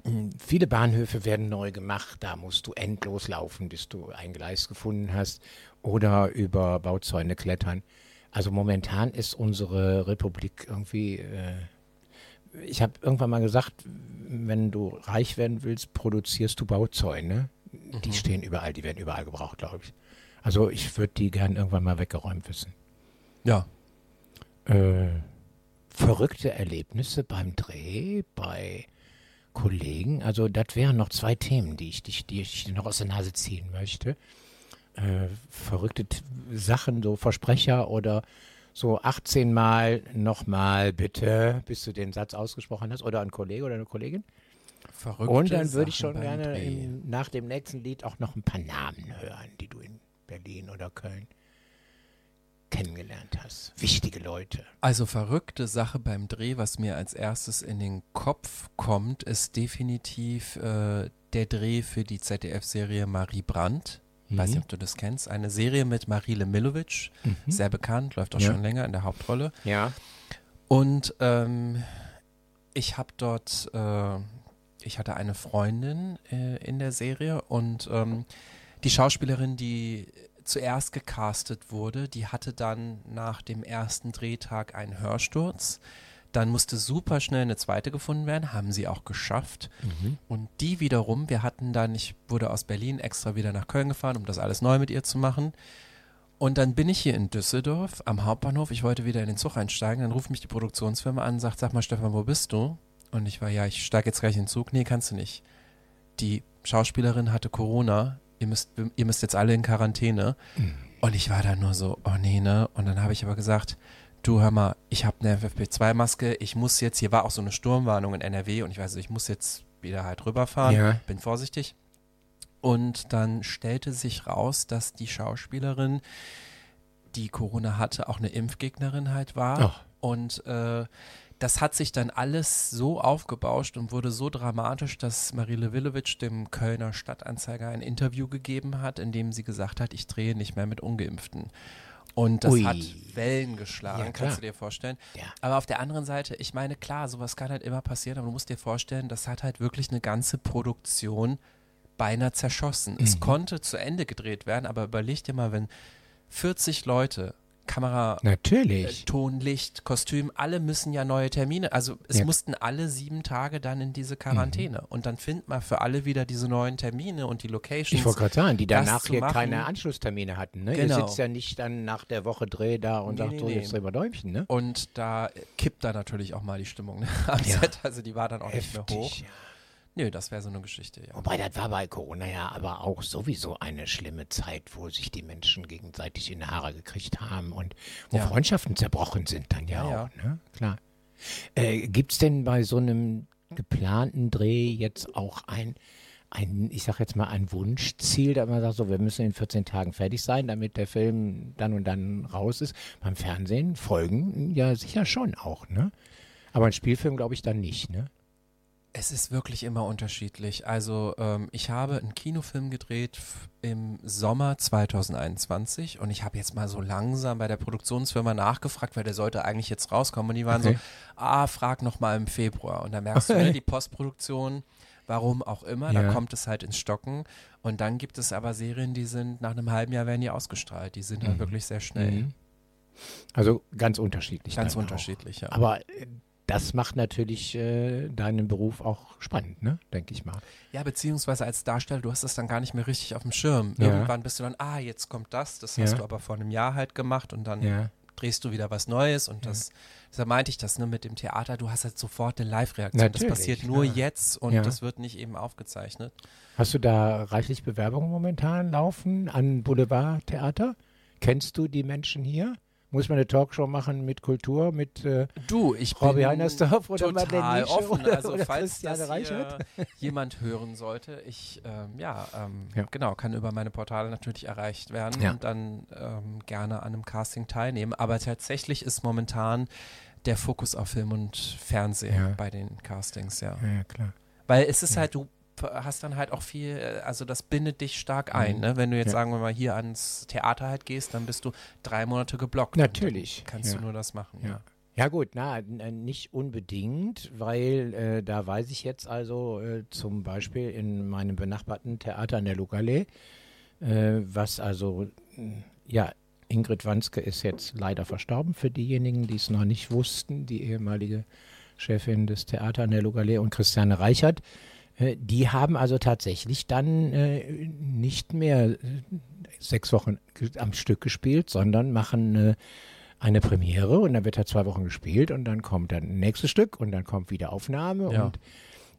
Mm, Viele Bahnhöfe werden neu gemacht, da musst du endlos laufen, bis du ein Gleis gefunden hast oder über Bauzäune klettern. Also momentan ist unsere Republik irgendwie äh, ich habe irgendwann mal gesagt, wenn du reich werden willst, produzierst du Bauzäune. Die stehen überall, die werden überall gebraucht, glaube ich. Also ich würde die gern irgendwann mal weggeräumt wissen. Ja. Äh, verrückte Erlebnisse beim Dreh, bei Kollegen. Also das wären noch zwei Themen, die ich, die, die ich dir noch aus der Nase ziehen möchte. Äh, verrückte T Sachen, so Versprecher oder so 18 Mal nochmal bitte, bis du den Satz ausgesprochen hast. Oder ein Kollege oder eine Kollegin. Verrückte Und dann würde ich schon gerne im, nach dem nächsten Lied auch noch ein paar Namen hören, die du in Berlin oder Köln kennengelernt hast. Wichtige Leute. Also verrückte Sache beim Dreh, was mir als erstes in den Kopf kommt, ist definitiv äh, der Dreh für die ZDF-Serie Marie Brandt. Weiß Mhm. nicht, ob du das kennst. Eine Serie mit Marile Milovic, sehr bekannt, läuft auch Ja. schon länger in der Hauptrolle. Ja. Und ähm, ich habe dort, äh, ich hatte eine Freundin äh, in der Serie und ähm, die Schauspielerin, die zuerst gecastet wurde, die hatte dann nach dem ersten Drehtag einen Hörsturz. Dann musste super schnell eine zweite gefunden werden, haben sie auch geschafft. Und die wiederum, wir hatten dann, ich wurde aus Berlin extra wieder nach Köln gefahren, um das alles neu mit ihr zu machen. Und dann bin ich hier in Düsseldorf am Hauptbahnhof. Ich wollte wieder in den Zug einsteigen. Dann ruft mich die Produktionsfirma an und sagt: Sag mal, Stefan, wo bist du? Und ich war: Ja, ich steige jetzt gleich in den Zug. Nee, kannst du nicht. Die Schauspielerin hatte Corona. Ihr müsst, ihr müsst jetzt alle in Quarantäne. Und ich war dann nur so: Oh nee, ne? Und dann habe ich aber gesagt: Du, hör mal, ich habe eine FFP2-Maske. Ich muss jetzt, hier war auch so eine Sturmwarnung in NRW und ich weiß, ich muss jetzt wieder halt rüberfahren. Ja. Bin vorsichtig. Und dann stellte sich raus, dass die Schauspielerin, die Corona hatte, auch eine Impfgegnerin halt war. Ach. Und äh, das hat sich dann alles so aufgebauscht und wurde so dramatisch, dass Marile Willowitsch dem Kölner Stadtanzeiger ein Interview gegeben hat, in dem sie gesagt hat, ich drehe nicht mehr mit Ungeimpften. Und das Ui. hat Wellen geschlagen, Ja, kannst du dir vorstellen. Ja. Aber auf der anderen Seite, ich meine, klar, sowas kann halt immer passieren, aber du musst dir vorstellen, das hat halt wirklich eine ganze Produktion beinahe zerschossen. Mhm. Es konnte zu Ende gedreht werden, aber überleg dir mal, wenn 40 Leute, Kamera, äh, Natürlich. Ton, Licht, Kostüm, alle müssen ja neue Termine. Also es Ja. Mhm. mussten alle sieben Tage dann in diese Quarantäne. Und dann findet man für alle wieder diese neuen Termine und die Locations. Ich wollte gerade sagen, die danach hier machen. keine Anschlusstermine hatten. Ne? Genau. Ihr sitzt ja nicht dann nach der Woche Dreh da und Nee, sagt nee, so, nee. jetzt drehen wir Däumchen. Ne? Und da kippt da natürlich auch mal die Stimmung ne? am Ja. Set. Also die war dann auch nicht mehr hoch. ja. Nö, das wäre so eine Geschichte, ja. Wobei, das war bei Corona ja aber auch sowieso eine schlimme Zeit, wo sich die Menschen gegenseitig in die Haare gekriegt haben und wo Ja. Freundschaften zerbrochen sind dann ja, Ja, ja. auch, ne? Klar. Äh, Gibt es denn bei so einem geplanten Dreh jetzt auch ein, ein, ich sag jetzt mal, ein Wunschziel, da man sagt, so, wir müssen in 14 Tagen fertig sein, damit der Film dann und dann raus ist? Beim Fernsehen folgen ja sicher schon auch, ne? Aber ein Spielfilm glaube ich dann nicht, ne? Es ist wirklich immer unterschiedlich. Also ähm, ich habe einen Kinofilm gedreht im Sommer 2021 und ich habe jetzt mal so langsam bei der Produktionsfirma nachgefragt, weil der sollte eigentlich jetzt rauskommen und die waren Okay. so, ah, frag noch mal im Februar und da merkst du, ne, die Postproduktion, warum auch immer, Ja. da kommt es halt ins Stocken und dann gibt es aber Serien, die sind nach einem halben Jahr werden die ausgestrahlt, die sind dann wirklich sehr schnell. Mhm. Also ganz unterschiedlich. Ganz dann auch. unterschiedlich, ja. Aber äh, das macht natürlich äh, deinen Beruf auch spannend, ne? Denke ich mal. Ja, beziehungsweise als Darsteller, du hast das dann gar nicht mehr richtig auf dem Schirm. Ja. Irgendwann bist du dann, ah, jetzt kommt das, das hast Ja. du aber vor einem Jahr halt gemacht und dann Ja. drehst du wieder was Neues und das, deshalb meinte ich das, ne, mit dem Theater, du hast halt sofort eine Live-Reaktion. Das passiert nur jetzt und das wird nicht eben aufgezeichnet. Hast du da reichlich Bewerbungen momentan laufen an Boulevardtheater? Kennst du die Menschen hier? Muss man eine Talkshow machen mit Kultur, mit äh, Du, ich Robbie bin Heinersdorf oder total offen. oder- also oder falls das hier jemand hören sollte, ich ähm, ja, ähm, Ja. genau kann über meine Portale natürlich erreicht werden Ja. und dann ähm, gerne an einem Casting teilnehmen. Aber tatsächlich ist momentan der Fokus auf Film und Fernsehen Ja. bei den Castings, ja. ja, klar. Weil es ist halt, du hast dann halt auch viel, äh, also das bindet dich stark ein, Mhm. ne? Wenn du jetzt Ja. sagen wir mal hier ans Theater halt gehst, dann bist du drei Monate geblockt. Natürlich, kannst ja. du nur das machen. Ja. Ja gut, na, äh, nicht unbedingt, weil äh, da weiß ich jetzt also äh, zum Beispiel in meinem benachbarten Theater an der Lokale, äh, was also, mh, ja, Ingrid Wanske ist jetzt leider verstorben, für diejenigen, die es noch nicht wussten, die ehemalige Chefin des Theater an der Lokale und Christiane Reichert, äh, die haben also tatsächlich dann äh, nicht mehr äh, sechs Wochen am Stück gespielt, sondern machen äh, eine Premiere und dann wird er zwei Wochen gespielt und dann kommt dann ein nächstes Stück und dann kommt wieder Aufnahme Ja. und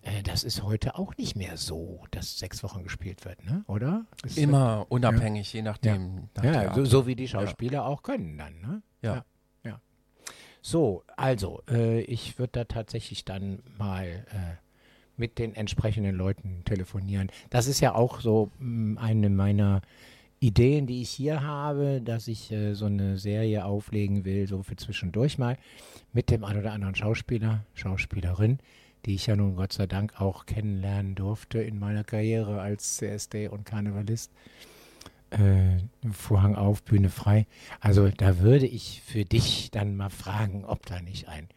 äh, das ist heute auch nicht mehr so, dass sechs Wochen gespielt wird, ne? Oder? Ist, Immer unabhängig, je nachdem. nach Ja, so, so wie die Schauspieler auch können dann, ne? Ja. ja. ja. So, also, äh, ich würde da tatsächlich dann mal äh, mit den entsprechenden Leuten telefonieren. Das ist ja auch so mh, eine meiner Ideen, die ich hier habe, dass ich äh, so eine Serie auflegen will, so für zwischendurch mal, mit dem ein oder anderen Schauspieler, Schauspielerin, die ich ja nun Gott sei Dank auch kennenlernen durfte in meiner Karriere als CSD und Karnevalist. Äh, Vorhang auf, Bühne frei. Also da würde ich für dich dann mal fragen, ob da nicht ein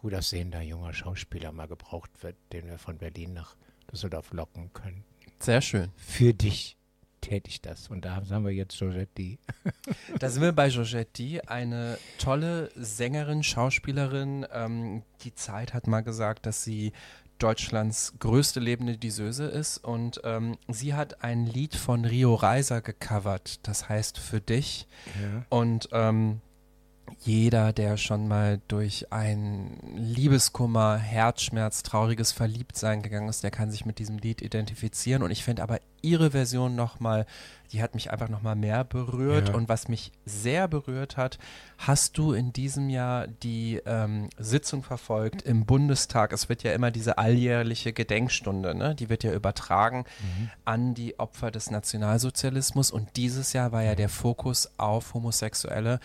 gut aussehender junger Schauspieler mal gebraucht wird, den wir von Berlin nach Düsseldorf locken können. Sehr schön. Für dich täte ich das. Und da haben wir jetzt Georgette, Da sind wir bei Georgette, eine tolle Sängerin, Schauspielerin. Ähm, die Zeit hat mal gesagt, dass sie Deutschlands größte lebende Diseuse ist und ähm, sie hat ein Lied von Rio Reiser gecovert, das heißt Für dich. Und ähm, jeder, der schon mal durch ein Liebeskummer, Herzschmerz, trauriges Verliebtsein gegangen ist, der kann sich mit diesem Lied identifizieren. Und ich finde aber ihre Version nochmal, die hat mich einfach nochmal mehr berührt. Ja. Und was mich sehr berührt hat, hast du in diesem Jahr die ähm, Sitzung verfolgt im Bundestag. Es wird ja immer diese alljährliche Gedenkstunde, ne? die wird ja übertragen an die Opfer des Nationalsozialismus. Und dieses Jahr war ja der Fokus auf Homosexuelle.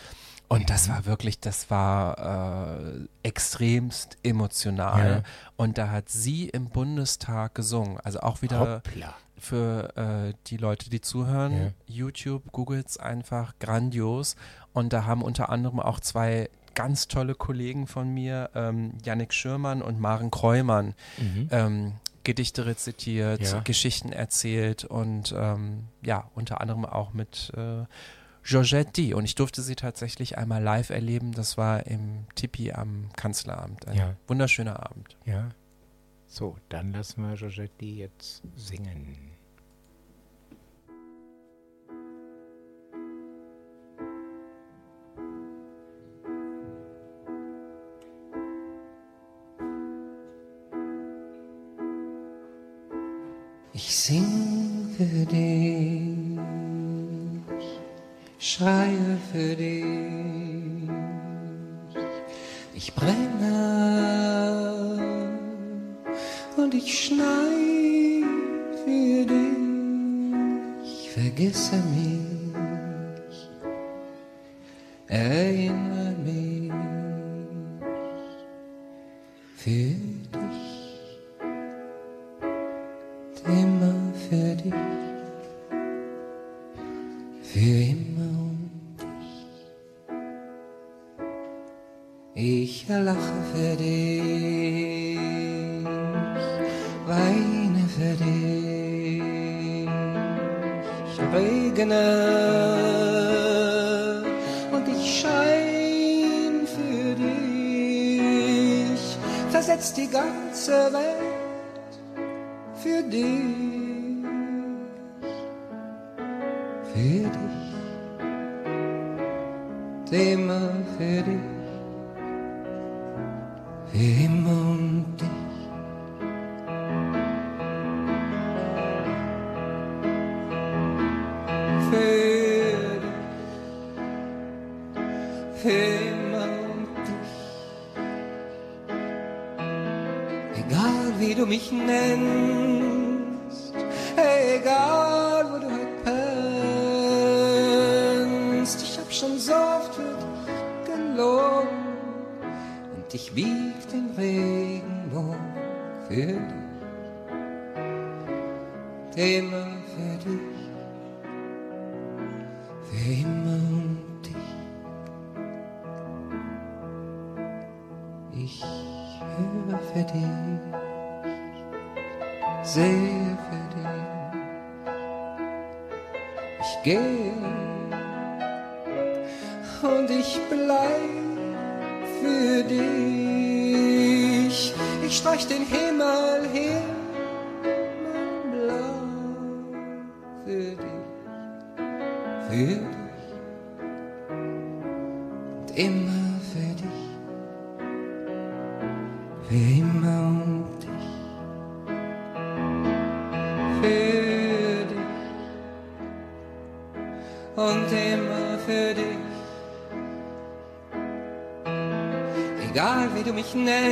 Und das war wirklich, das war äh, extremst emotional. Ja. Und da hat sie im Bundestag gesungen. Also auch wieder Hoppla. für äh, die Leute, die zuhören. YouTube, googles einfach grandios. Und da haben unter anderem auch zwei ganz tolle Kollegen von mir, ähm, Yannick Schürmann und Maren Kreumann, Mhm. ähm, Gedichte rezitiert, Ja. Geschichten erzählt und ähm, ja, unter anderem auch mit äh, Giorgetti. Und ich durfte sie tatsächlich einmal live erleben. Das war im Tipi am Kanzleramt. Ein ja. wunderschöner Abend. Ja. So, dann lassen wir Giorgetti jetzt singen. Ich sing für dich schreie für dich. Ich brenne und ich schnei für dich. Vergisse mich, erinnere dich. Ich streich den Himmel hin. fitne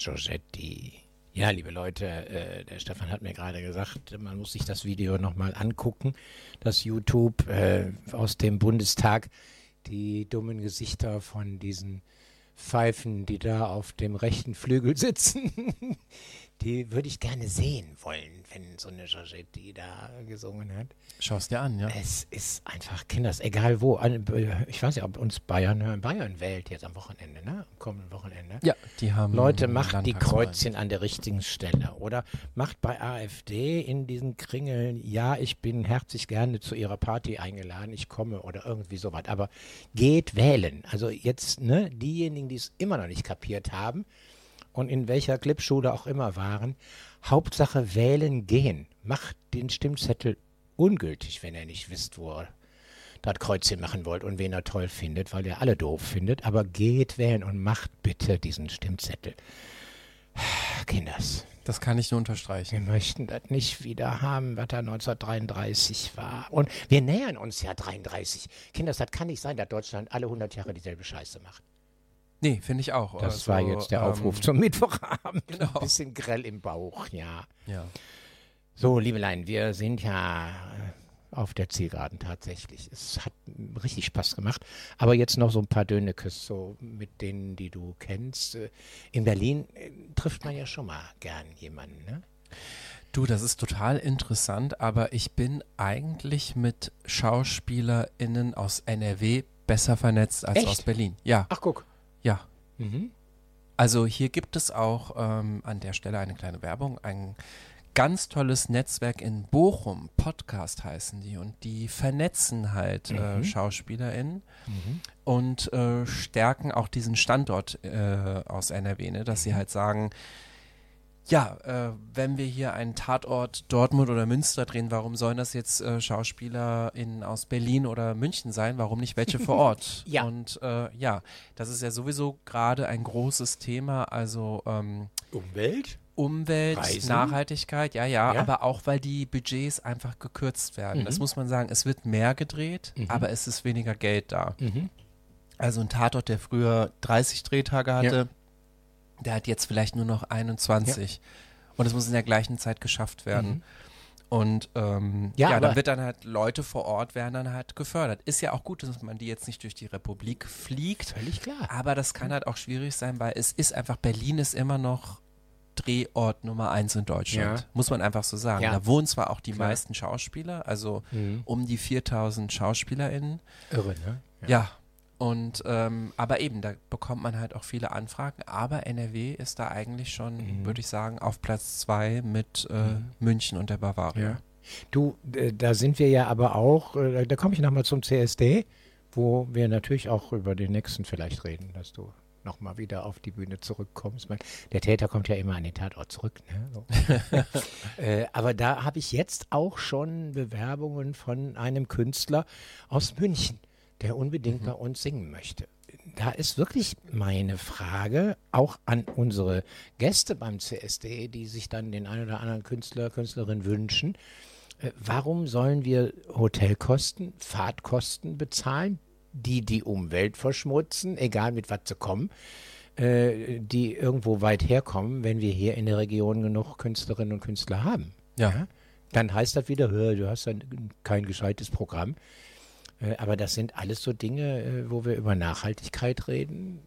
Giorgetti. Ja, liebe Leute, äh, der Stefan hat mir gerade gesagt, man muss sich das Video nochmal angucken, das YouTube äh, aus dem Bundestag, die dummen Gesichter von diesen Pfeifen, die da auf dem rechten Flügel sitzen. Die würde ich gerne sehen wollen, wenn so eine Giorgetti da gesungen hat. Schau es dir an, ja. Es ist einfach Kinders, egal wo. An- Ich weiß nicht, ob uns Bayern hören. Bayern wählt jetzt am Wochenende, ne? Kommenden Wochenende. Ja, die haben Leute, macht die. Kreuzchen an der richtigen Stelle. Oder macht bei AfD in diesen Kringeln, ja, ich bin herzlich gerne zu ihrer Party eingeladen, ich komme oder irgendwie sowas. Aber geht wählen. Also jetzt, ne, diejenigen, die es immer noch nicht kapiert haben und in welcher Clipschule auch immer waren, Hauptsache wählen gehen. Macht den Stimmzettel ungültig, wenn ihr nicht wisst, wo ihr das Kreuzchen machen wollt und wen er toll findet, weil ihr alle doof findet. Aber geht wählen und macht bitte diesen Stimmzettel. Kinders, Das kann ich nur unterstreichen. wir möchten das nicht wieder haben, was da 1933 war. Und wir nähern uns ja 33. Kinders, das kann nicht sein, dass Deutschland alle 100 Jahre dieselbe Scheiße macht. Nee, finde ich auch. Das Also, war jetzt der Aufruf ähm, zum Mittwochabend. genau. Ein bisschen grell im Bauch, ja. Ja. So, Liebelein, wir sind ja auf der Zielgeraden tatsächlich. Es hat richtig Spaß gemacht. Aber jetzt noch so ein paar Dönekes, so mit denen, die du kennst. Äh, In Berlin äh, trifft man ja schon mal gern jemanden, ne? Du, das ist total interessant, aber ich bin eigentlich mit SchauspielerInnen aus NRW besser vernetzt als Echt? aus Berlin. Ja, Ach, guck. ja. Mhm. Also hier gibt es auch ähm, an der Stelle eine kleine Werbung, ein ganz tolles Netzwerk in Bochum, Podcast heißen die und die vernetzen halt äh, Mhm. SchauspielerInnen und äh, stärken auch diesen Standort äh, aus NRW, ne, dass sie halt sagen, ja, äh, wenn wir hier einen Tatort Dortmund oder Münster drehen, warum sollen das jetzt äh, SchauspielerInnen aus Berlin oder München sein? Warum nicht welche vor Ort? Ja. Und äh, ja, das ist ja sowieso gerade ein großes Thema, also ähm, Umwelt? Umwelt, Reisen? Nachhaltigkeit, ja, ja, Ja. aber auch weil die Budgets einfach gekürzt werden. Das Mhm. muss man sagen, es wird mehr gedreht, Mhm. aber es ist weniger Geld da. Mhm. Also ein Tatort, der früher 30 Drehtage hatte, Ja. der hat jetzt vielleicht nur noch 21. Und es muss in der gleichen Zeit geschafft werden. Mhm. Und ähm, Ja, ja, dann wird dann halt Leute vor Ort werden dann halt gefördert. Ist ja auch gut, dass man die jetzt nicht durch die Republik fliegt. Völlig klar. Aber das kann halt auch schwierig sein, weil es ist einfach, Berlin ist immer noch Drehort Nummer eins in Deutschland. Ja. Muss man einfach so sagen. Ja. Da wohnen zwar auch die Klar. meisten Schauspieler, also Mhm. um die 4000 SchauspielerInnen. Irre, ne? Ja. Und ähm, aber eben, da bekommt man halt auch viele Anfragen. Aber NRW ist da eigentlich schon, Mhm. würde ich sagen, auf Platz zwei mit äh, München und der Bavaria. Du, äh, da sind wir ja aber auch, äh, da komme ich nochmal zum CSD, wo wir natürlich auch über den nächsten vielleicht reden, dass du nochmal wieder auf die Bühne zurückkommst. Der Täter kommt ja immer an den Tatort zurück. Ne? So. äh, aber da habe ich jetzt auch schon Bewerbungen von einem Künstler aus München, der unbedingt bei uns singen möchte. Da ist wirklich meine Frage auch an unsere Gäste beim CSD, die sich dann den einen oder anderen Künstler, Künstlerin wünschen. Äh, Warum sollen wir Hotelkosten, Fahrtkosten bezahlen, die die Umwelt verschmutzen, egal mit was sie kommen, äh, die irgendwo weit herkommen, wenn wir hier in der Region genug Künstlerinnen und Künstler haben? Ja. Dann heißt das wieder, "Hör, du hast dann kein gescheites Programm. Äh, Aber das sind alles so Dinge, äh, wo wir über Nachhaltigkeit reden,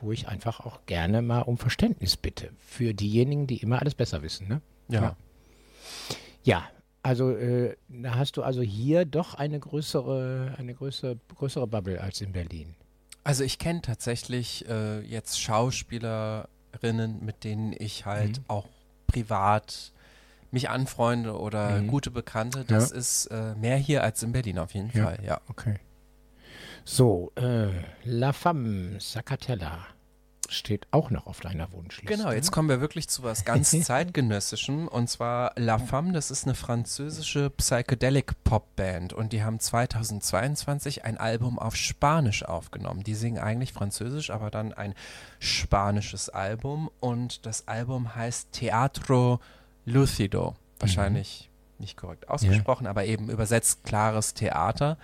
wo ich einfach auch gerne mal um Verständnis bitte. Für diejenigen, die immer alles besser wissen. Ne? Ja. Ja, also äh, hast du also hier doch eine größere, eine größere, größere Bubble als in Berlin. Also ich kenne tatsächlich äh, jetzt Schauspielerinnen, mit denen ich halt Mhm. auch privat mich anfreunde oder Mhm. gute Bekannte. Das ist äh, mehr hier als in Berlin auf jeden Ja. Fall, ja. Okay. So, äh, La Femme Sacatella steht auch noch auf deiner Wunschliste. Genau, jetzt kommen wir wirklich zu was ganz zeitgenössischem und zwar La Femme, das ist eine französische Psychedelic Popband und die haben 2022 ein Album auf Spanisch aufgenommen. Die singen eigentlich Französisch, aber dann ein spanisches Album und das Album heißt Teatro Lucido. Wahrscheinlich nicht korrekt ausgesprochen, aber eben übersetzt klares Theater.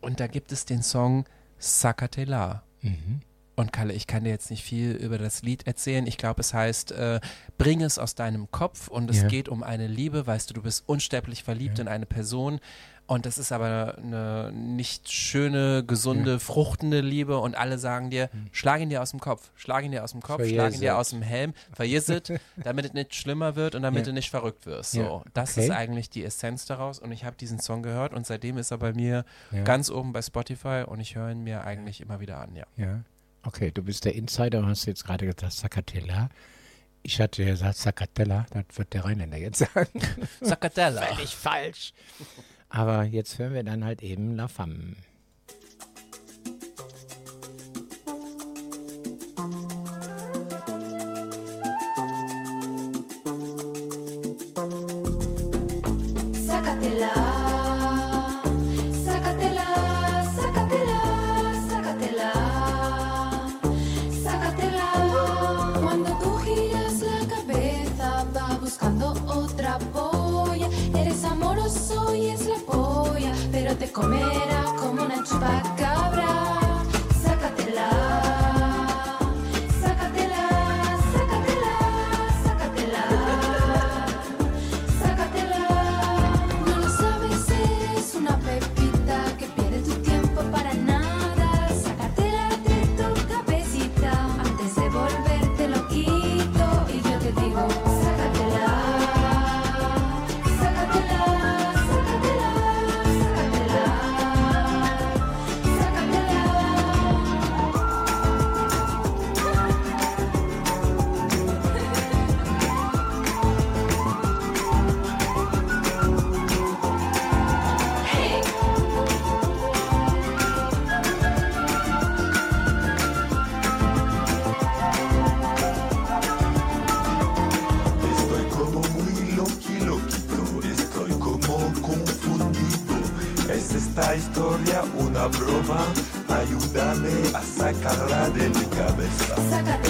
Und da gibt es den Song Sacatela. Mhm. Und Kalle, ich kann dir jetzt nicht viel über das Lied erzählen. Ich glaube, es heißt, äh, bring es aus deinem Kopf und es Ja. geht um eine Liebe. Weißt du, du bist unsterblich verliebt in eine Person und das ist aber eine nicht schöne, gesunde, fruchtende Liebe und alle sagen dir, schlag ihn dir aus dem Kopf, schlag ihn dir aus dem Kopf, Vergiss schlag ihn dir aus dem Helm, vergiss it, damit es nicht schlimmer wird und damit Ja. du nicht verrückt wirst. So, Ja, das okay. ist eigentlich die Essenz daraus und ich habe diesen Song gehört und seitdem ist er bei mir Ja. ganz oben bei Spotify und ich höre ihn mir eigentlich immer wieder an, ja. Okay, du bist der Insider und hast jetzt gerade gesagt Sakatella. Ich hatte gesagt Sakatella, das wird der Rheinländer jetzt sagen. Sakatella. Völlig falsch. Aber jetzt hören wir dann halt eben La Femme. Te comerá como una chupacabra. Broma? Ayúdame a sacarla de mi cabeza.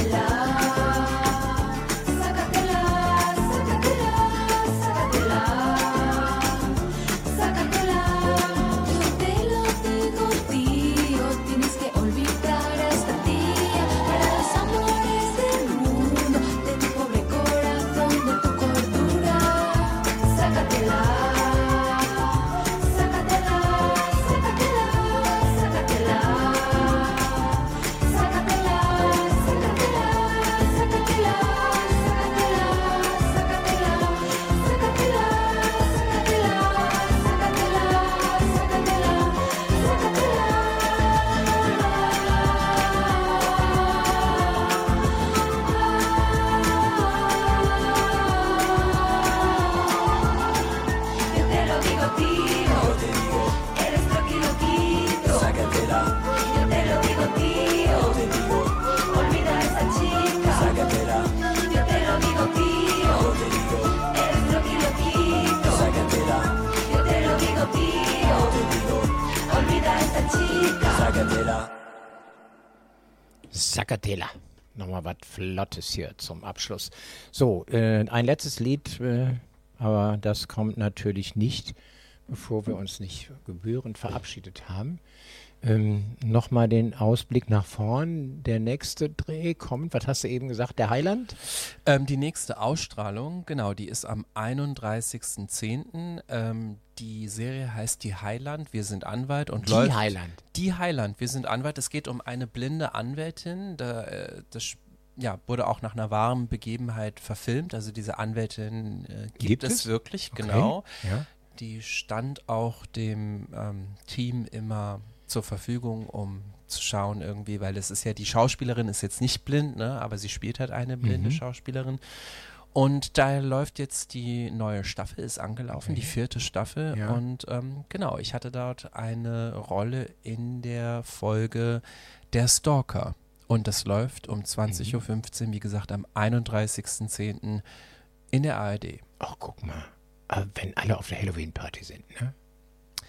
Flottes hier zum Abschluss. So, äh, ein letztes Lied, äh, aber das kommt natürlich nicht, bevor wir uns nicht gebührend verabschiedet haben. Ähm, Nochmal den Ausblick nach vorn. Der nächste Dreh kommt, was hast du eben gesagt, der Heiland? Ähm, die nächste Ausstrahlung, genau, die ist am 31.10. Ähm, die Serie heißt Die Heiland, wir sind Anwalt und Die läuft. Heiland. Die Heiland, wir sind Anwalt. Es geht um eine blinde Anwältin. Da, äh, das ja, wurde auch nach einer wahren Begebenheit verfilmt. Also diese Anwältin äh, gibt, Gibt es, es? wirklich, Okay, genau. ja. Die stand auch dem ähm, Team immer zur Verfügung, um zu schauen irgendwie, weil es ist ja, die Schauspielerin ist jetzt nicht blind, ne, aber sie spielt halt eine blinde Mhm. Schauspielerin. Und da läuft jetzt die neue Staffel, ist angelaufen, die vierte Staffel. Ja. Und ähm, genau, ich hatte dort eine Rolle in der Folge Der Stalker. Und das läuft um 20.15 Uhr, wie gesagt, am 31.10. in der ARD. Ach, guck mal. Wenn alle auf der Halloween-Party sind, ne?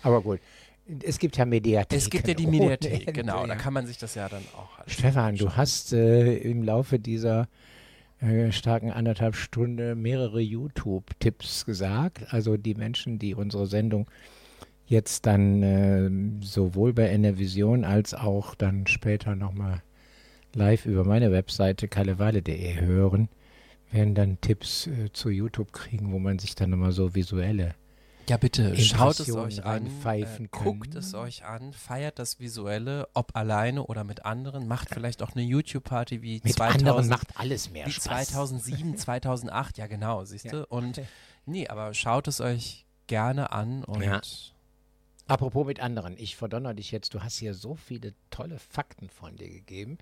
Aber gut. Es gibt ja Mediatheken. Es gibt ja die Mediathek, Ende, genau. Da ja. kann man sich das ja dann auch alles Stefan, du anschauen. hast äh, im Laufe dieser äh, starken anderthalb Stunde mehrere YouTube-Tipps gesagt. Also die Menschen, die unsere Sendung jetzt dann äh, sowohl bei NRVision als auch dann später nochmal live über meine Webseite kallewale.de hören, werden dann Tipps äh, zu YouTube kriegen, wo man sich dann nochmal so visuelle Ja, bitte, schaut es euch an, äh, reinpfeifen guckt es euch an, feiert das Visuelle, ob alleine oder mit anderen, macht vielleicht auch eine YouTube-Party wie Mit 2000, anderen macht alles mehr wie Spaß. 2007, 2008, ja genau, siehst du? Ja. Und nee, aber schaut es euch gerne an und Ja. Apropos mit anderen, ich verdonner dich jetzt, du hast hier so viele tolle Fakten von dir gegeben.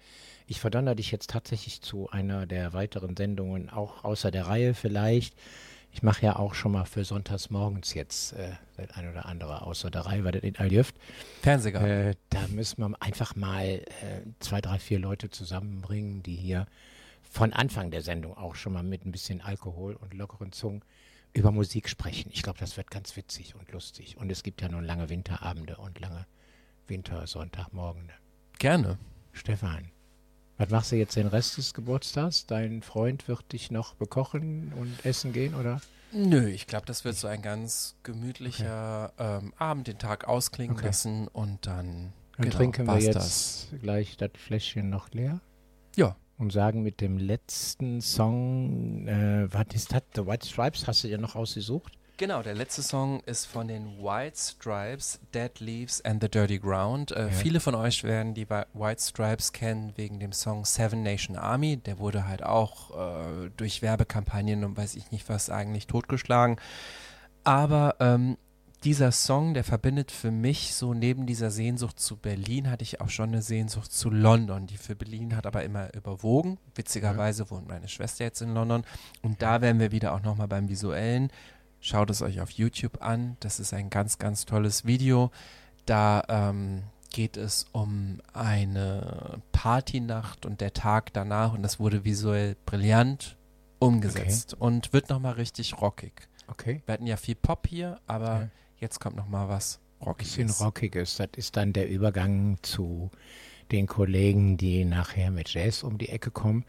Ich verdonner dich jetzt tatsächlich zu einer der weiteren Sendungen, auch außer der Reihe vielleicht. Ich mache ja auch schon mal für sonntags morgens jetzt äh, das ein oder andere außer der Reihe, weil das in Aljöft. Fernsehgarten. Äh, da müssen wir einfach mal äh, zwei, drei, vier Leute zusammenbringen, die hier von Anfang der Sendung auch schon mal mit ein bisschen Alkohol und lockeren Zungen über Musik sprechen. Ich glaube, das wird ganz witzig und lustig. Und es gibt ja nun lange Winterabende und lange Wintersonntagmorgen. Gerne. Stefan, was machst du jetzt den Rest des Geburtstags? Dein Freund wird dich noch bekochen und essen gehen, oder? Nö, ich glaube, das wird so ein ganz gemütlicher ähm, Abend, den Tag ausklingen Okay. lassen und dann Dann genau, trinken wir jetzt das. gleich das Fläschchen noch leer. Ja. Und sagen mit dem letzten Song, äh, was ist das? The White Stripes hast du dir noch ausgesucht? Genau, der letzte Song ist von den White Stripes, Dead Leaves and the Dirty Ground. Äh, Viele von euch werden die Whi- White Stripes kennen wegen dem Song Seven Nation Army. Der wurde halt auch äh, durch Werbekampagnen und weiß ich nicht was eigentlich totgeschlagen. Aber ähm, dieser Song, der verbindet für mich so neben dieser Sehnsucht zu Berlin, hatte ich auch schon eine Sehnsucht zu London. Die für Berlin hat aber immer überwogen. Witzigerweise wohnt meine Schwester jetzt in London. Und da wären wir wieder auch nochmal beim Visuellen. Schaut es euch auf YouTube an. Das ist ein ganz, ganz tolles Video. Da ähm, geht es um eine Partynacht und der Tag danach und das wurde visuell brillant umgesetzt und wird nochmal richtig rockig. Okay. Wir hatten ja viel Pop hier, aber Ja. Jetzt kommt nochmal was Rockiges. Bisschen Rockiges. Das ist dann der Übergang zu den Kollegen, die nachher mit Jazz um die Ecke kommen.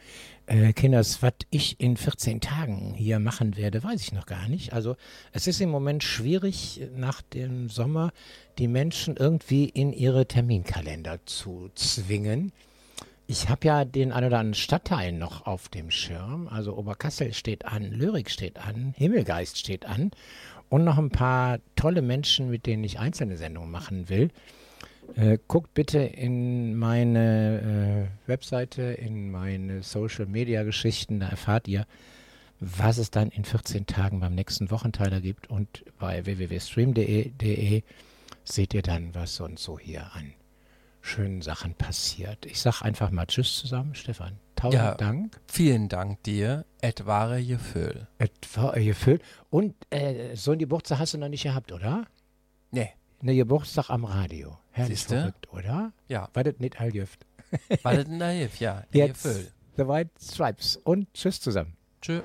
Äh, Kinders, was ich in 14 Tagen hier machen werde, weiß ich noch gar nicht. Also es ist im Moment schwierig, nach dem Sommer die Menschen irgendwie in ihre Terminkalender zu zwingen. Ich habe ja den ein oder anderen Stadtteil noch auf dem Schirm. Also Oberkassel steht an, Lyrik steht an, Himmelgeist steht an und noch ein paar tolle Menschen, mit denen ich einzelne Sendungen machen will. Äh, guckt bitte in meine äh, Webseite, in meine Social Media Geschichten, da erfahrt ihr, was es dann in 14 Tagen beim nächsten Wochenteiler gibt. Und bei www.stream.de seht ihr dann, was sonst so hier an schönen Sachen passiert. Ich sag einfach mal Tschüss zusammen, Stefan. Tausend Ja. Dank. Vielen Dank dir, Edware Gefühl. Etwa gefüllt. Und äh, so einen Geburtstag hast du noch nicht gehabt, oder? Nee, Ne Geburtstag am Radio. Herrlich Siehste? verrückt, oder? ja. War das nicht Aljöft? War das naiv, ja. Jetzt Gefühl. The White Stripes und Tschüss zusammen. Tschö.